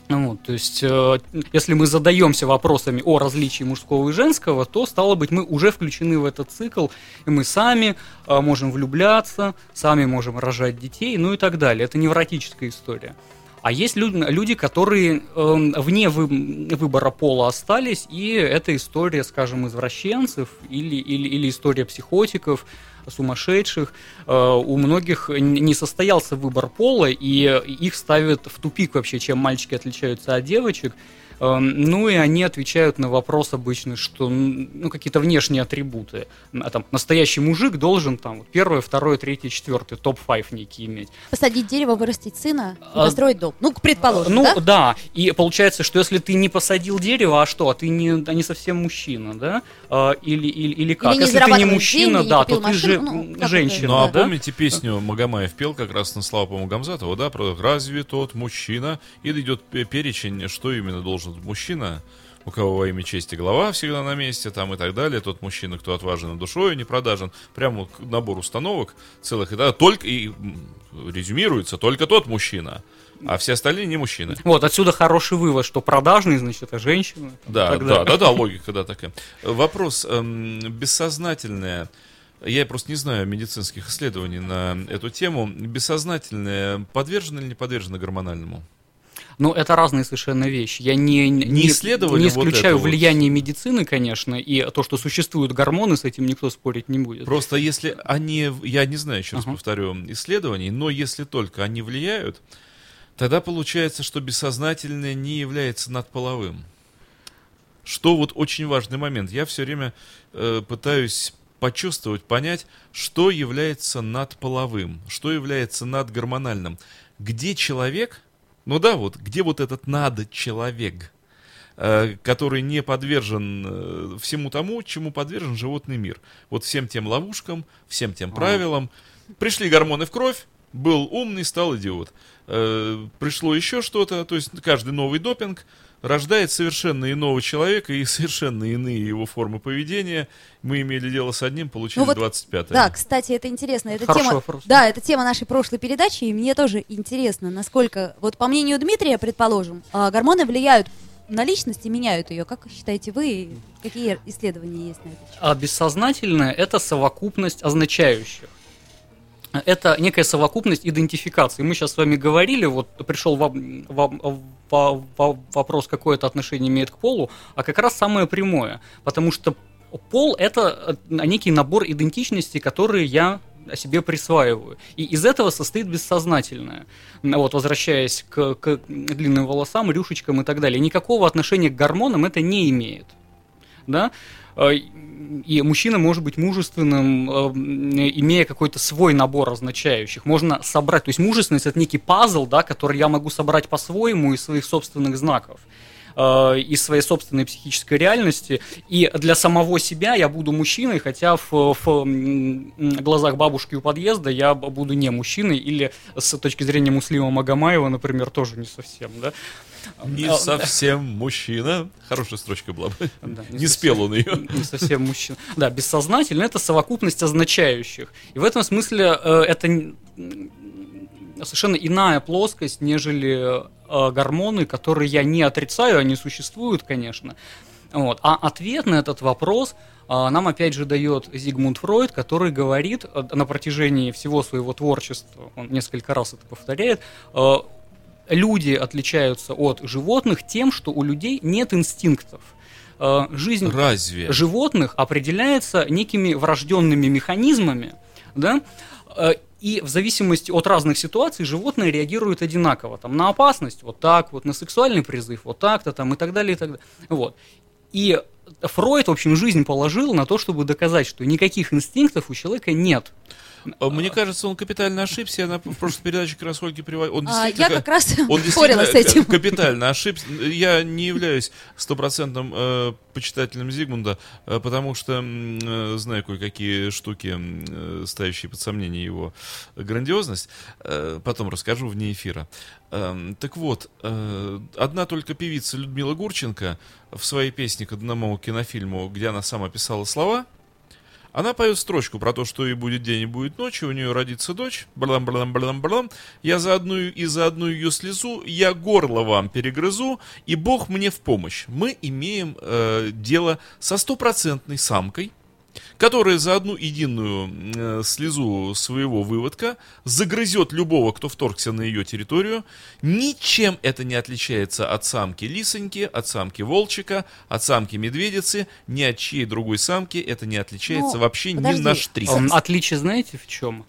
Ну вот, то есть, э, если мы задаемся вопросами о различии мужского и женского, то, стало быть, мы уже включены в этот цикл, и мы сами э, можем влюбляться, сами можем рожать детей, ну и так далее. Это невротическая история. А есть люди, люди которые э, вне вы, выбора пола остались, и это история, скажем, извращенцев или, или, или история психотиков, сумасшедших. Э, у многих не состоялся выбор пола, и их ставят в тупик вообще, чем мальчики отличаются от девочек. Эм, ну и они отвечают на вопрос обычно, что ну, какие-то внешние атрибуты. А, там, настоящий мужик должен там первое, второе, третье, четвертое, топ-5 некий иметь. Посадить дерево, вырастить сына и а, построить дом. Ну, предположим, Ну, да? да. И получается, что если ты не посадил дерево, а что? А ты не, а не совсем мужчина, да? А, или, или, или как? Или не если ты не мужчина, деньги, да, не то ты же ну, женщина. Ну, а да? помните песню Магомаев пел как раз на славу, по-моему, Гамзатова, да, про «Разве тот мужчина?» Или идет перечень, что именно должен мужчина, у кого во имя чести голова всегда на месте, там и так далее, тот мужчина, кто отважен душой, не продажен, прямо набор установок целых, и да, только, и резюмируется, только тот мужчина, а все остальные не мужчины. Вот, отсюда хороший вывод, что продажный, значит, это женщина. Да, да, да, да, логика, да, такая. Вопрос, эм, бессознательное, я просто не знаю медицинских исследований на эту тему, бессознательное подвержено или не подвержено гормональному? Но это разные совершенно вещи. Я не, не, не, исследовали не исключаю вот влияние вот. медицины, конечно, и то, что существуют гормоны, с этим никто спорить не будет. Просто если они, я не знаю, еще раз uh-huh. повторю, исследований, но если только они влияют, тогда получается, что бессознательное не является надполовым. Что вот очень важный момент. Я все время э, пытаюсь почувствовать, понять, что является надполовым, что является надгормональным. Где человек ну да, вот где вот этот надо человек, э, который не подвержен э, всему тому, чему подвержен животный мир. Вот всем тем ловушкам, всем тем правилам. Пришли гормоны в кровь, был умный, стал идиот. Э, пришло еще что-то, то есть каждый новый допинг рождает совершенно иного человека и совершенно иные его формы поведения. Мы имели дело с одним, получили ну вот, 25 Да, кстати, это интересно. Это тема. Да, это тема нашей прошлой передачи, и мне тоже интересно, насколько, вот по мнению Дмитрия, предположим, а, гормоны влияют на личность и меняют ее. Как считаете вы? Какие исследования есть на это? А бессознательное – это совокупность означающих это некая совокупность идентификации. Мы сейчас с вами говорили, вот пришел вам, вам, вам вопрос, какое это отношение имеет к полу, а как раз самое прямое, потому что пол это э, некий набор идентичности, которые я о себе присваиваю. И из этого состоит бессознательное. Вот, возвращаясь к, к длинным волосам, рюшечкам и так далее. Никакого отношения к гормонам это не имеет. Да? Э, и мужчина может быть мужественным, э, имея какой-то свой набор означающих. Можно собрать, то есть мужественность это некий пазл, да, который я могу собрать по-своему из своих собственных знаков э, из своей собственной психической реальности. И для самого себя я буду мужчиной, хотя в, в глазах бабушки у подъезда я буду не мужчиной, или с точки зрения Муслима Магомаева, например, тоже не совсем. Да? Не а, совсем мужчина. Хорошая строчка была бы. Да, не, не совсем, спел он ее. Не совсем мужчина. Да, бессознательно это совокупность означающих. И в этом смысле э, это совершенно иная плоскость, нежели э, гормоны, которые я не отрицаю, они существуют, конечно. Вот. А ответ на этот вопрос э, нам опять же дает Зигмунд Фройд, который говорит э, на протяжении всего своего творчества, он несколько раз это повторяет, э, люди отличаются от животных тем, что у людей нет инстинктов. Э, жизнь Разве? животных определяется некими врожденными механизмами, да, э, и в зависимости от разных ситуаций животные реагируют одинаково. Там, на опасность вот так, вот на сексуальный призыв вот так-то там, и так далее, и так далее. Вот. И Фройд, в общем, жизнь положил на то, чтобы доказать, что никаких инстинктов у человека нет. А, Мне кажется, он капитально ошибся. Я на прошлой передаче как раз Ольге приводил. Он А, я как раз Он спорила с действительно этим. капитально ошибся. Я не являюсь стопроцентным э, почитателем Зигмунда, э, потому что э, знаю кое-какие штуки, э, ставящие под сомнение его грандиозность. Э, потом расскажу вне эфира. Эм, так вот, э, одна только певица Людмила Гурченко в своей песне к одному кинофильму, где она сама писала слова, она поет строчку про то, что и будет день, и будет ночь, и у нее родится дочь. Блам, блам, блам, блам. Я за одну и за одну ее слезу, я горло вам перегрызу, и Бог мне в помощь. Мы имеем э, дело со стопроцентной самкой, которая за одну единую э, слезу своего выводка загрызет любого, кто вторгся на ее территорию. Ничем это не отличается от самки лисоньки, от самки волчика, от самки медведицы, ни от чьей другой самки это не отличается Ну, вообще подожди. ни на штрих. Ам, Отличие знаете в чем?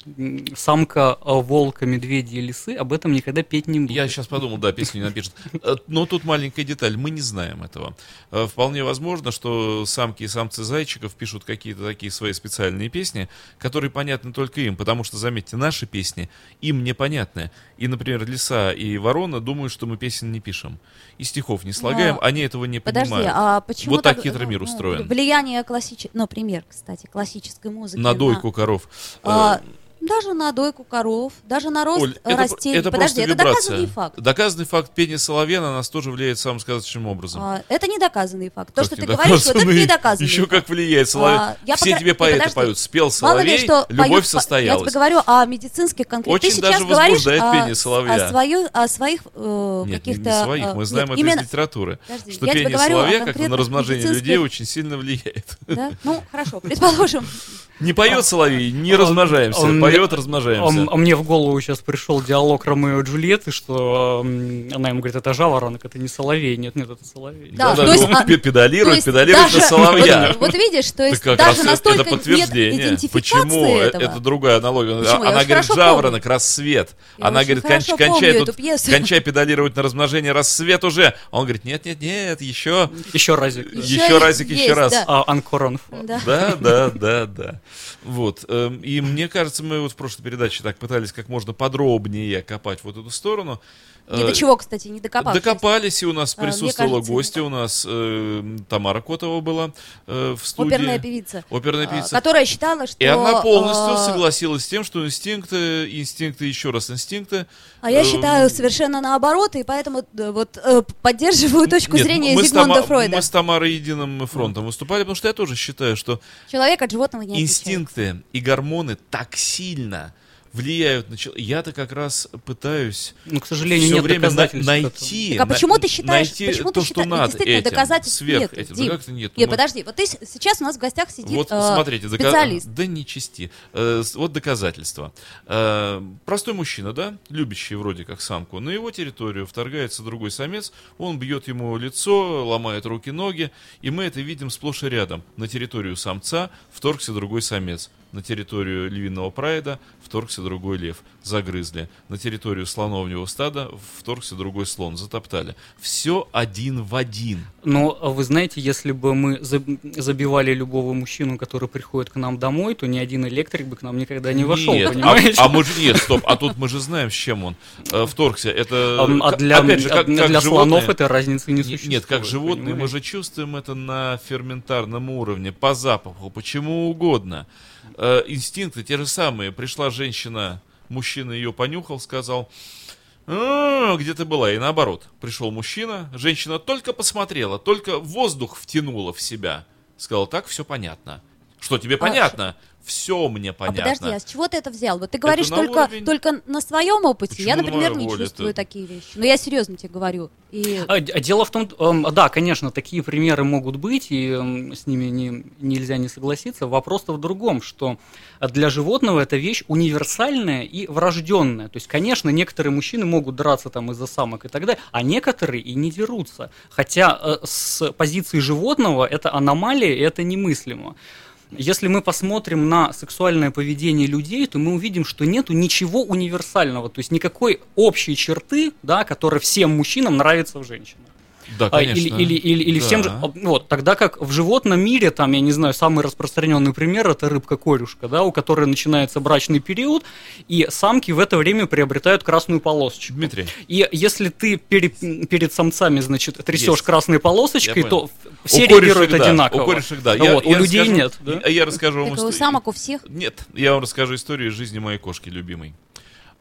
Самка а, волка, медведя и лисы об этом никогда петь не будет. Я сейчас подумал, да, песню не напишет. Э, Но тут маленькая деталь, мы не знаем этого. Э, Вполне возможно, что самки и самцы зайчиков пишут какие-то такие свои специальные песни, которые понятны только им, потому что, заметьте, наши песни им непонятны. И, например, лиса и ворона думают, что мы песен не пишем. И стихов не слагаем, Но- они этого не Подожди, понимают. а почему Вот так хитрый мир ну, устроен. Влияние классической, ну, пример, кстати, классической музыки. На дойку коров. а, Э, даже на дойку коров, даже на рост Оль, э, это, растений. это Подожди, это вибрация. доказанный факт. Доказанный факт пения соловья на нас тоже влияет самым сказочным образом. А, это не доказанный факт. То, Как что ты говоришь, вот это не доказанный Еще факт. как влияет соловей. А, я Все пока- тебе поэты подожди. поют. Спел Мало ли, соловей, что любовь поют по- Я состоялась. тебе говорю о медицинских конкретных. Очень Ты сейчас даже говоришь возбуждает пение соловья. О, свою, о своих э, Нет, каких-то... не своих, э, мы знаем нет, это именно- из литературы. Подожди, что пение соловья как-то на размножение людей очень сильно влияет. Ну, хорошо, предположим. Не поет соловей, не размножаемся. он- Поет, размножаемся. а мне в голову сейчас пришел диалог Ромео и Джульетты, что она ему говорит, это жаворонок, это не соловей. Нет, нет, это соловей. Да, Да, то есть, ну, а, пе- педалирует, То есть педалирует даже- на соловья. Вот, вот видишь, то есть Так как даже настолько это подтверждение. нет Почему? Этого. Это другая аналогия. Почему? Она говорит, жаворонок, рассвет. Я Она говорит, конч- кончай тут, кончай педалировать на размножение, рассвет уже. А он говорит, нет, нет, нет, еще, Еще разик. Еще еще разик, есть, еще раз. А, Анкор он фа. Да. Да, да, да, да. Вот. эм, И мне кажется, мы вот в прошлой передаче так пытались как можно подробнее копать вот эту сторону. Ни Э, до чего, кстати, не докопавшись. Докопались, и у нас мне присутствовала кажется, гостья, у нас э, Тамара Котова была э, в студии. Оперная певица. Оперная а, певица. Которая считала, что... И она полностью а, согласилась с тем, что инстинкты, инстинкты, еще раз инстинкты. А я э, считаю совершенно наоборот, и поэтому да, вот э, поддерживаю точку нет, зрения Зигмунда Тома- Фройда. Мы с Тамарой единым фронтом выступали, потому что я тоже считаю, что Человек от животного не отличается. инстинкты и гормоны так сильно влияют на человека. Я-то как раз пытаюсь Ну, к сожалению, все нет время на- найти. Так а на- почему ты считаешь, найти почему то, ты что считаешь, над действительно этим, доказательств сверх нет? этим. Дим, Да как-то нет. Нет, Мы- подожди, вот ты сейчас у нас в гостях сидит Вот э, смотрите, дока- специалист. да не чисти. Э, вот доказательства. Э, простой мужчина, да, любящий вроде как самку, на его территорию вторгается другой самец, он бьет ему лицо, ломает руки-ноги, и мы это видим сплошь и рядом. На территорию самца вторгся другой самец. На территорию львиного прайда вторгся другой лев, загрызли. На территорию слоновнего стада вторгся другой слон, затоптали. Все один в один. Но а вы знаете, если бы мы заб- забивали любого мужчину, который приходит к нам домой, то ни один электрик бы к нам никогда не вошел, Нет, а, понимаете? а мы же нет, стоп, а тут мы же знаем, с чем он э, вторгся. Это А, а для, опять же, как, а как для животные. слонов этой разницы не существует. Нет, как животные, мы понимаете? же чувствуем это на ферментарном уровне, по запаху, почему угодно. Э, инстинкты те же самые. Пришла женщина, мужчина ее понюхал, сказал, «А, где ты была? И наоборот, пришел мужчина, женщина только посмотрела, только воздух втянула в себя. Сказала, так, все понятно. Что тебе понятно? Все мне А понятно. подожди, а с чего ты это взял? Вот ты говоришь на только, уровень- только на своем опыте. Почему я, на например, не чувствую Это- такие вещи. Но я серьезно тебе говорю. И А, а дело в том, эм, да, конечно, такие примеры могут быть, и эм, с ними не, нельзя не согласиться. Вопрос-то в другом, что для животного эта вещь универсальная и врожденная. То есть, конечно, некоторые мужчины могут драться там из-за самок и так далее, а некоторые и не дерутся. Хотя э, с позиции животного это аномалия, и это немыслимо. Если мы посмотрим на сексуальное поведение людей, то мы увидим, что нету ничего универсального, то есть никакой общей черты, да, которая всем мужчинам нравится в женщинах. Да, А, или, конечно. или, или, или всем же, Да. а, вот, тогда как в животном мире, там, я не знаю, самый распространенный пример это рыбка-корюшка, да, у которой начинается брачный период, и самки в это время приобретают красную полосочку. Дмитрий, И если ты пере- перед самцами, значит, трясешь Есть. красной полосочкой, Я то все у реагируют да, одинаково. У корешек, да. Вот, у людей расскажу- нет, да? Я, я расскажу вам Это у историю. самок у всех? Нет, я вам расскажу историю из жизни моей кошки любимой.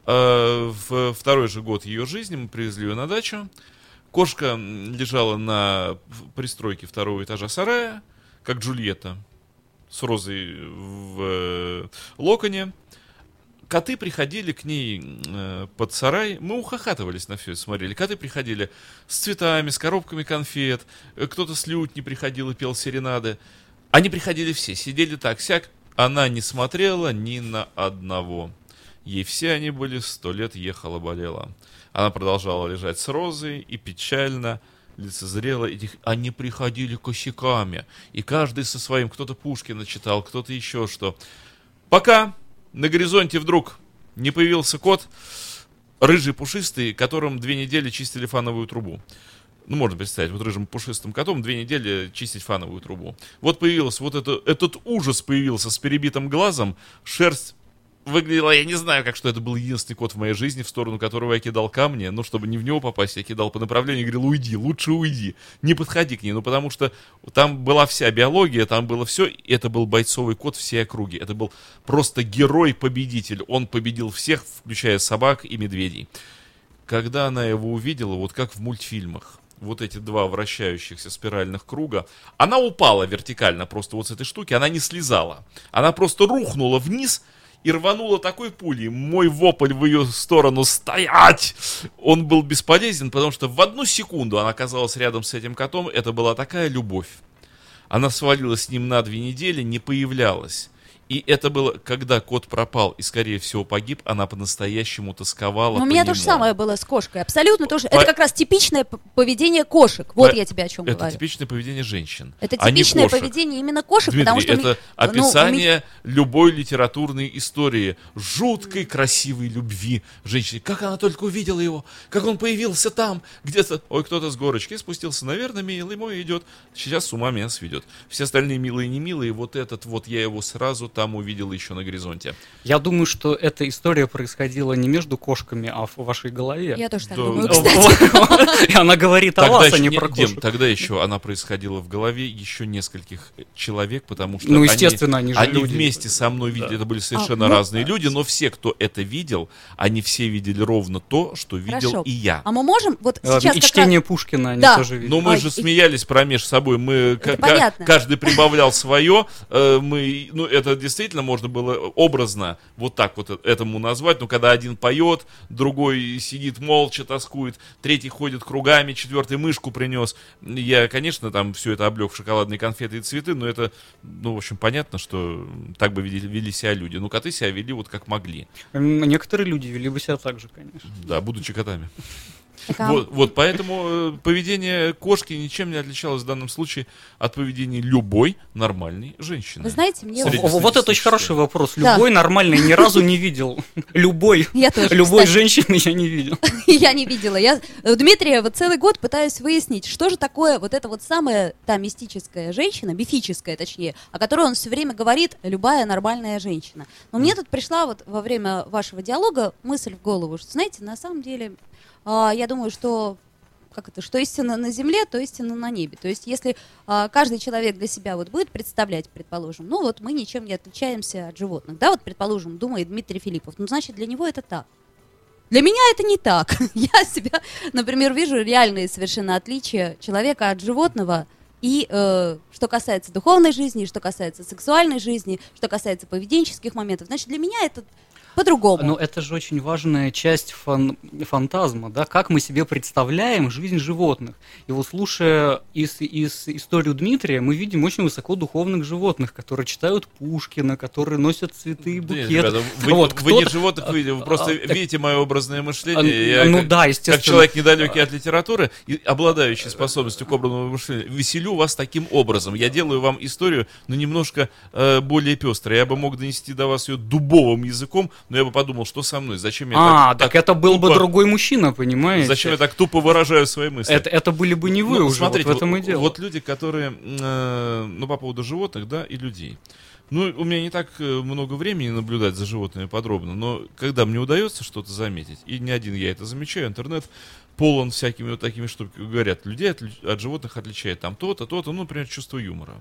Э, В второй же год ее жизни мы привезли ее на дачу. Кошка лежала на пристройке второго этажа сарая, как Джульетта, с розой в э, локоне. Коты приходили к ней э, под сарай, мы ухахатывались на все смотрели. Коты приходили с цветами, с коробками конфет, э, кто-то с лютни приходил и пел серенады. Они приходили все, сидели так, сяк. Она не смотрела ни на одного. Ей все они были сто лет ехала-болела. Она продолжала лежать с розой и печально лицезрела этих... Они приходили косяками. И каждый со своим. Кто-то Пушкина читал, кто-то еще что. Пока на горизонте вдруг не появился кот, рыжий пушистый, которым две недели чистили фановую трубу. Ну, можно представить, вот рыжим пушистым котом две недели чистить фановую трубу. Вот появился вот это, этот ужас появился с перебитым глазом, шерсть выглядела, я не знаю, как что это был единственный кот в моей жизни, в сторону которого я кидал камни, ну, чтобы не в него попасть, я кидал по направлению и говорил, уйди, лучше уйди, не подходи к ней, ну, потому что там была вся биология, там было все, и это был бойцовый кот всей округи, это был просто герой-победитель, он победил всех, включая собак и медведей. Когда она его увидела, вот как в мультфильмах, вот эти два вращающихся спиральных круга, она упала вертикально просто вот с этой штуки, она не слезала. Она просто рухнула вниз и рванула такой пулей. Мой вопль в ее сторону «Стоять!» Он был бесполезен, потому что в одну секунду она оказалась рядом с этим котом. Это была такая любовь. Она свалилась с ним на две недели, не появлялась. И это было, когда кот пропал и, скорее всего, погиб, она по-настоящему тосковала Но по у меня то же нему. самое было с кошкой. Абсолютно то же. По- Это как раз типичное поведение кошек. Вот По- я тебе о чем Это говорю. типичное поведение женщин. Это а не типичное кошек. поведение именно кошек, Дмитрий, потому что... ми- это ну, у описание любой литературной истории. Жуткой, красивой любви женщины. Как она только увидела его, как он появился там, где-то. Ой, кто-то с горочки спустился, наверное, милый мой идет. Сейчас с ума меня сведет. Все остальные милые и не милые. Вот этот вот, я его сразу там увидел еще на горизонте. Я думаю, что эта история происходила не между кошками, а в вашей голове. Я тоже так Да. думаю, кстати. И она говорит о вас, а не про кошек. тогда еще она происходила в голове еще нескольких э, человек, потому что Ну, они- естественно, они же люди. вместе со мной видели, это были совершенно А, ну, разные люди, но все, кто это видел, они все видели ровно то, что видел Хорошо. и я. А мы можем вот Э, сейчас И чтение раз... Пушкина они Да. тоже видели. Но мы же и- смеялись промеж собой, мы каждый прибавлял свое, э, мы, ну это действительно можно было образно вот так вот этому назвать, но когда один поет, другой сидит молча, тоскует, третий ходит кругами, четвертый мышку принес, я, конечно, там все это облег в шоколадные конфеты и цветы, но это, ну, в общем, понятно, что так бы вели, вели себя люди, ну коты себя вели вот как могли, Некоторые люди вели бы себя так же, конечно. да, будучи котами. Так, а Вот, вот, поэтому э, поведение кошки ничем не отличалось в данном случае от поведения любой нормальной женщины. Вы знаете, мне... Вот это очень хороший вопрос. Да. Любой нормальный ни разу не видел. Любой. Я тоже, Любой кстати. женщины я не видел. Я не видела. Я у Дмитрия вот целый год пытаюсь выяснить, что же такое вот эта вот самая та мистическая женщина, мифическая точнее, о которой он все время говорит любая нормальная женщина. Но мне тут пришла вот во время вашего диалога мысль в голову, что, знаете, на самом деле, я думаю, что как это, что истина на земле, то истина на небе. То есть, если а, каждый человек для себя вот будет представлять, предположим, ну вот мы ничем не отличаемся от животных, да, вот предположим, думает Дмитрий Филиппов, ну значит для него это так. Для меня это не так. Я себя, например, вижу реальные совершенно отличия человека от животного. И э, что касается духовной жизни, что касается сексуальной жизни, что касается поведенческих моментов, значит, для меня это по-другому. Но это же очень важная часть фан- фантазма, да, как мы себе представляем жизнь животных. И вот слушая из, из историю Дмитрия, мы видим очень высокодуховных животных, которые читают Пушкина, которые носят цветы и Да нет, букет. ребята, вы, Вот, вы не животных видите, вы просто А, так- видите мое образное А, мышление. Я ну как, да, как естественно. человек недалекий от литературы и обладающий способностью к образному мышлению, веселю вас таким образом. Я делаю вам историю, но немножко э, более пестрой. Я бы мог донести до вас ее дубовым языком, но я бы подумал, что со мной, зачем я А, так, так это был бы тупо- другой мужчина, понимаете? Зачем я так тупо выражаю свои мысли? Это, это были бы не вы Ну, уже, смотрите, вот в этом вот, и дело. вот люди, которые, э, ну, по поводу животных, да, и людей. Ну, у меня не так э, много времени наблюдать за животными подробно, но когда мне удается что-то заметить, и не один я это замечаю, интернет полон всякими вот такими штуками, говорят, людей от, от животных отличает там то-то, то-то, ну, например, чувство юмора.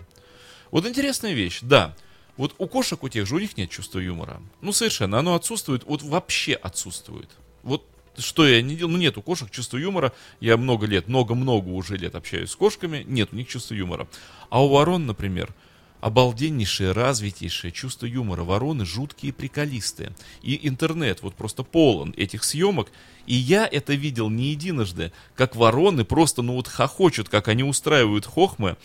Вот интересная вещь, да. Вот у кошек у тех же, у них нет чувства юмора. Ну, совершенно, оно отсутствует, вот вообще отсутствует. Вот что я не делал, ну нет у кошек чувства юмора, я много лет, много-много уже лет общаюсь с кошками, нет у них чувства юмора. А у ворон, например, обалденнейшее, развитейшее чувство юмора. Вороны жуткие приколисты. И интернет вот просто полон этих съемок. И я это видел не единожды, как вороны просто, ну вот хохочут, как они устраивают хохмы,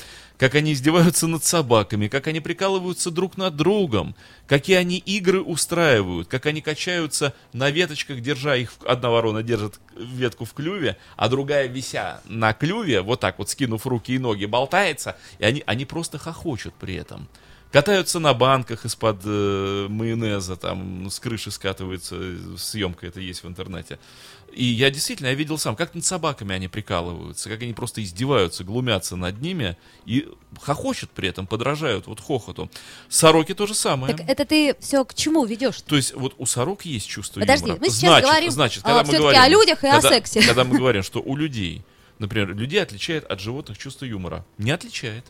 как они издеваются над собаками, как они прикалываются друг над другом, какие они игры устраивают, как они качаются на веточках, держа их, одна ворона держит ветку в клюве, а другая, вися на клюве, вот так вот скинув руки и ноги, болтается, и они, они просто хохочут при этом. Катаются на банках из-под э, майонеза, там с крыши скатывается, э, съемка это есть в интернете. И я действительно, я видел сам, как над собаками они прикалываются, как они просто издеваются, глумятся над ними и хохочут при этом, подражают вот хохоту. Сороки то же самое. Так это ты все к чему ведешь? То есть вот у сорок есть чувство Подожди, юмора. мы сейчас значит, говорим, значит, а, когда мы всё-таки говорим, о людях и о когда- сексе. Когда мы говорим, что у людей, например, людей отличает от животных чувство юмора. Не отличает.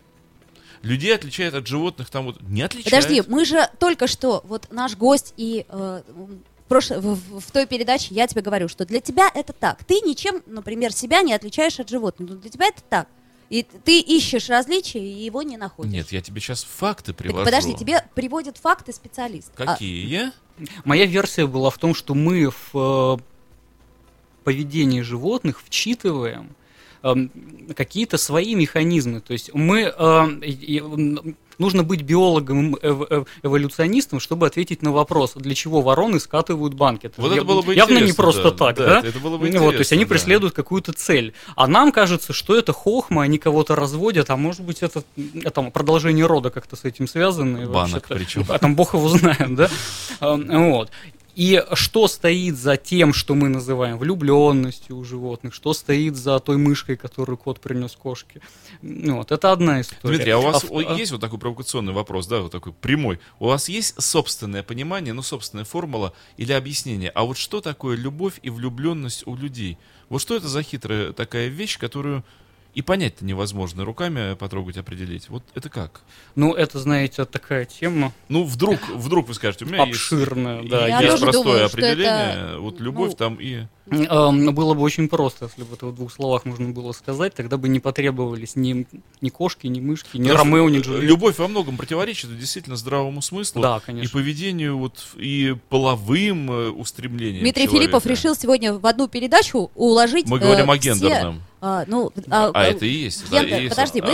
Людей отличает от животных там вот не отличает. Подожди, мы же только что, вот наш гость и э, в, той передаче я тебе говорю, что для тебя это так. Ты ничем, например, себя не отличаешь от животных. Но для тебя это так. И ты ищешь различия, и его не находишь. Нет, я тебе сейчас факты Так привожу. подожди, тебе приводят факты специалист. А, Какие? Моя версия была в том, что мы в э, поведении животных вчитываем эм, какие-то свои механизмы. То есть мы м, нужно быть биологом, эв- эв- эволюционистом, чтобы ответить на вопрос, для чего вороны скатывают банки. Это Вот же это было бы явно не интересно, просто да. так, Да, да? это- было бы Вот, то есть интересно, они да. преследуют какую-то цель. А нам кажется, что это хохма, они кого-то разводят, а может быть это, это продолжение рода как-то с этим связано. Банок причем. а там бог его знает, да? Вот. И что стоит за тем, что мы называем влюбленностью у животных, что стоит за той мышкой, которую кот принес кошке. Ну, Вот, это одна история. Дмитрий, а у вас о- есть вот такой провокационный вопрос, да, вот такой прямой? У вас есть собственное понимание, ну, собственная формула или объяснение? А вот что такое любовь и влюбленность у людей? Вот что это за хитрая такая вещь, которую и понять-то невозможно руками потрогать, определить? Вот это как? Ну, это, знаете, такая тема Ну, вдруг, вдруг вы скажете, у меня есть, обширная. Да, Я есть простое думаю, определение, это, вот любовь ну, там и... Было бы очень просто, если бы это в двух словах можно было сказать, тогда бы не потребовались ни, ни кошки, ни мышки, ни Потому Ромео, ни э, Джульетта. Любовь во многом противоречит действительно здравому смыслу Да, и конечно. поведению, вот, и половым э, устремлениям Дмитрий человека. Филиппов решил сегодня в одну передачу уложить. Мы э, говорим о все, гендерном. А, ну, А это и есть. да, гендер- и есть. подожди, А, мы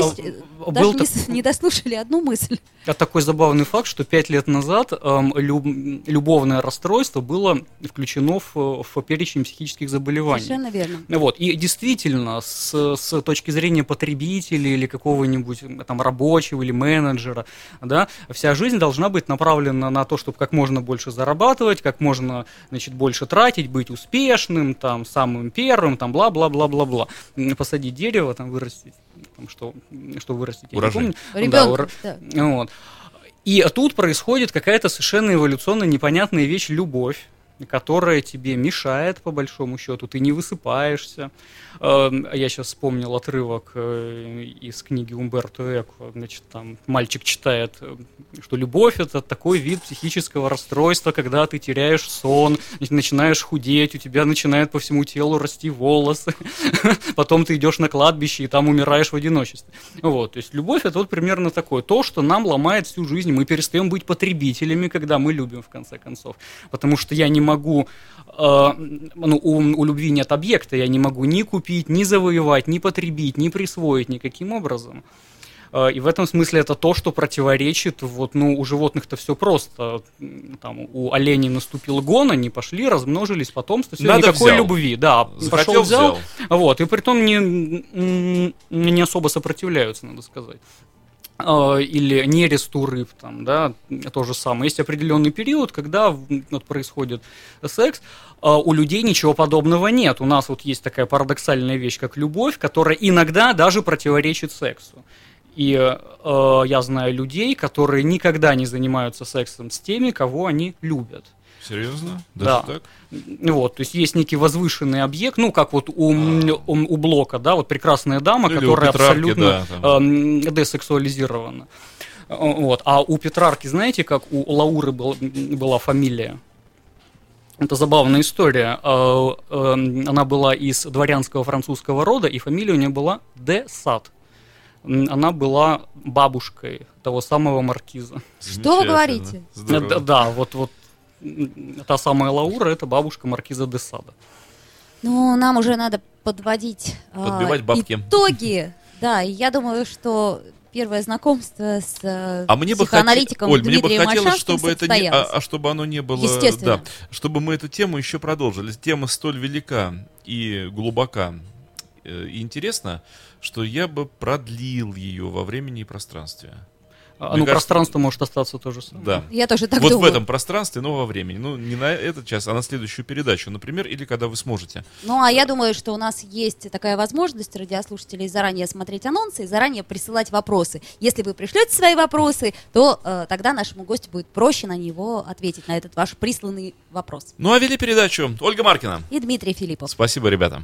а, даже был не, так- не дослушали одну мысль. А такой забавный факт, что пять лет назад эм, люб- любовное расстройство было включено в, в перечень психических заболеваний. Совершенно верно. Вот. И действительно, с, с точки зрения потребителя или какого-нибудь там рабочего или менеджера, да, вся жизнь должна быть направлена на то, чтобы как можно больше зарабатывать, как можно, значит, больше тратить, быть успешным, там, самым первым, там, бла-бла-бла-бла-бла. Посадить дерево, там, вырастить, там, что, что вырастить, я не Урожай. помню. Да, Ребенка. ура- да. вот. И тут происходит какая-то совершенно эволюционно непонятная вещь любовь которая тебе мешает, по большому счету, ты не высыпаешься. Эм, Я сейчас вспомнил отрывок э, из книги Умберто Эко. Значит, там мальчик читает, э, что любовь это такой вид психического расстройства, когда ты теряешь сон, начинаешь худеть, у тебя начинает по всему телу расти волосы, потом ты идешь на кладбище и там умираешь в одиночестве. Вот, то есть любовь это вот примерно такое, то, что нам ломает всю жизнь, мы перестаем быть потребителями, когда мы любим в конце концов, потому что я не могу, э, ну, у, у любви нет объекта, я не могу ни купить, ни завоевать, ни потребить, ни присвоить никаким образом. Э, И в этом смысле это то, что противоречит, вот, ну, у животных-то все просто. Там, у оленей наступил гон, они пошли, размножились, потомство, все, Надо никакой взял. любви, да, Захотел, пошел взял, взял. вот, и притом не, не особо сопротивляются, надо сказать. Э, или нерест у рыб, там, да, то же самое. Есть определенный период, когда вот, происходит секс, э, у людей ничего подобного нет. У нас вот есть такая парадоксальная вещь, как любовь, которая иногда даже противоречит сексу. И э, я знаю людей, которые никогда не занимаются сексом с теми, кого они любят. Серьезно? Даже Да. так? Вот, то есть есть некий возвышенный объект, ну, как вот у, у, у Блока, да, вот прекрасная дама, или которая Петрарки, абсолютно да, эм, десексуализирована. Э, Вот. А у Петрарки, знаете, как у Лауры был- была фамилия? Это забавная история. Э, эм, Она была из дворянского французского рода, и фамилия у нее была де Сад. Она была бабушкой того самого маркиза. Что вы говорите? Да, да, вот, вот та самая Лаура, это бабушка маркиза де Сада. Ну, нам уже надо подводить а, Подбивать бабки. итоги. Да, я думаю, что первое знакомство с э, А мне бы психоаналитиком хоте- Оль, мне бы хотелось, чтобы это не, а, а чтобы оно не было, Естественно. да, чтобы мы эту тему еще продолжили. Тема столь велика и глубока э, и интересна, что я бы продлил ее во времени и пространстве. А, Мне ну, кажется, пространство может остаться то же самое. Да. Я тоже так вот думаю. в этом пространстве, но во времени. Ну, не на этот час, а на следующую передачу, например, или когда вы сможете. Ну, а я думаю, что у нас есть такая возможность радиослушателей заранее смотреть анонсы и заранее присылать вопросы. Если вы пришлете свои вопросы, то э, тогда нашему гостю будет проще на него ответить, на этот ваш присланный вопрос. Ну, а вели передачу Ольга Маркина. И Дмитрий Филиппов. Спасибо, ребята.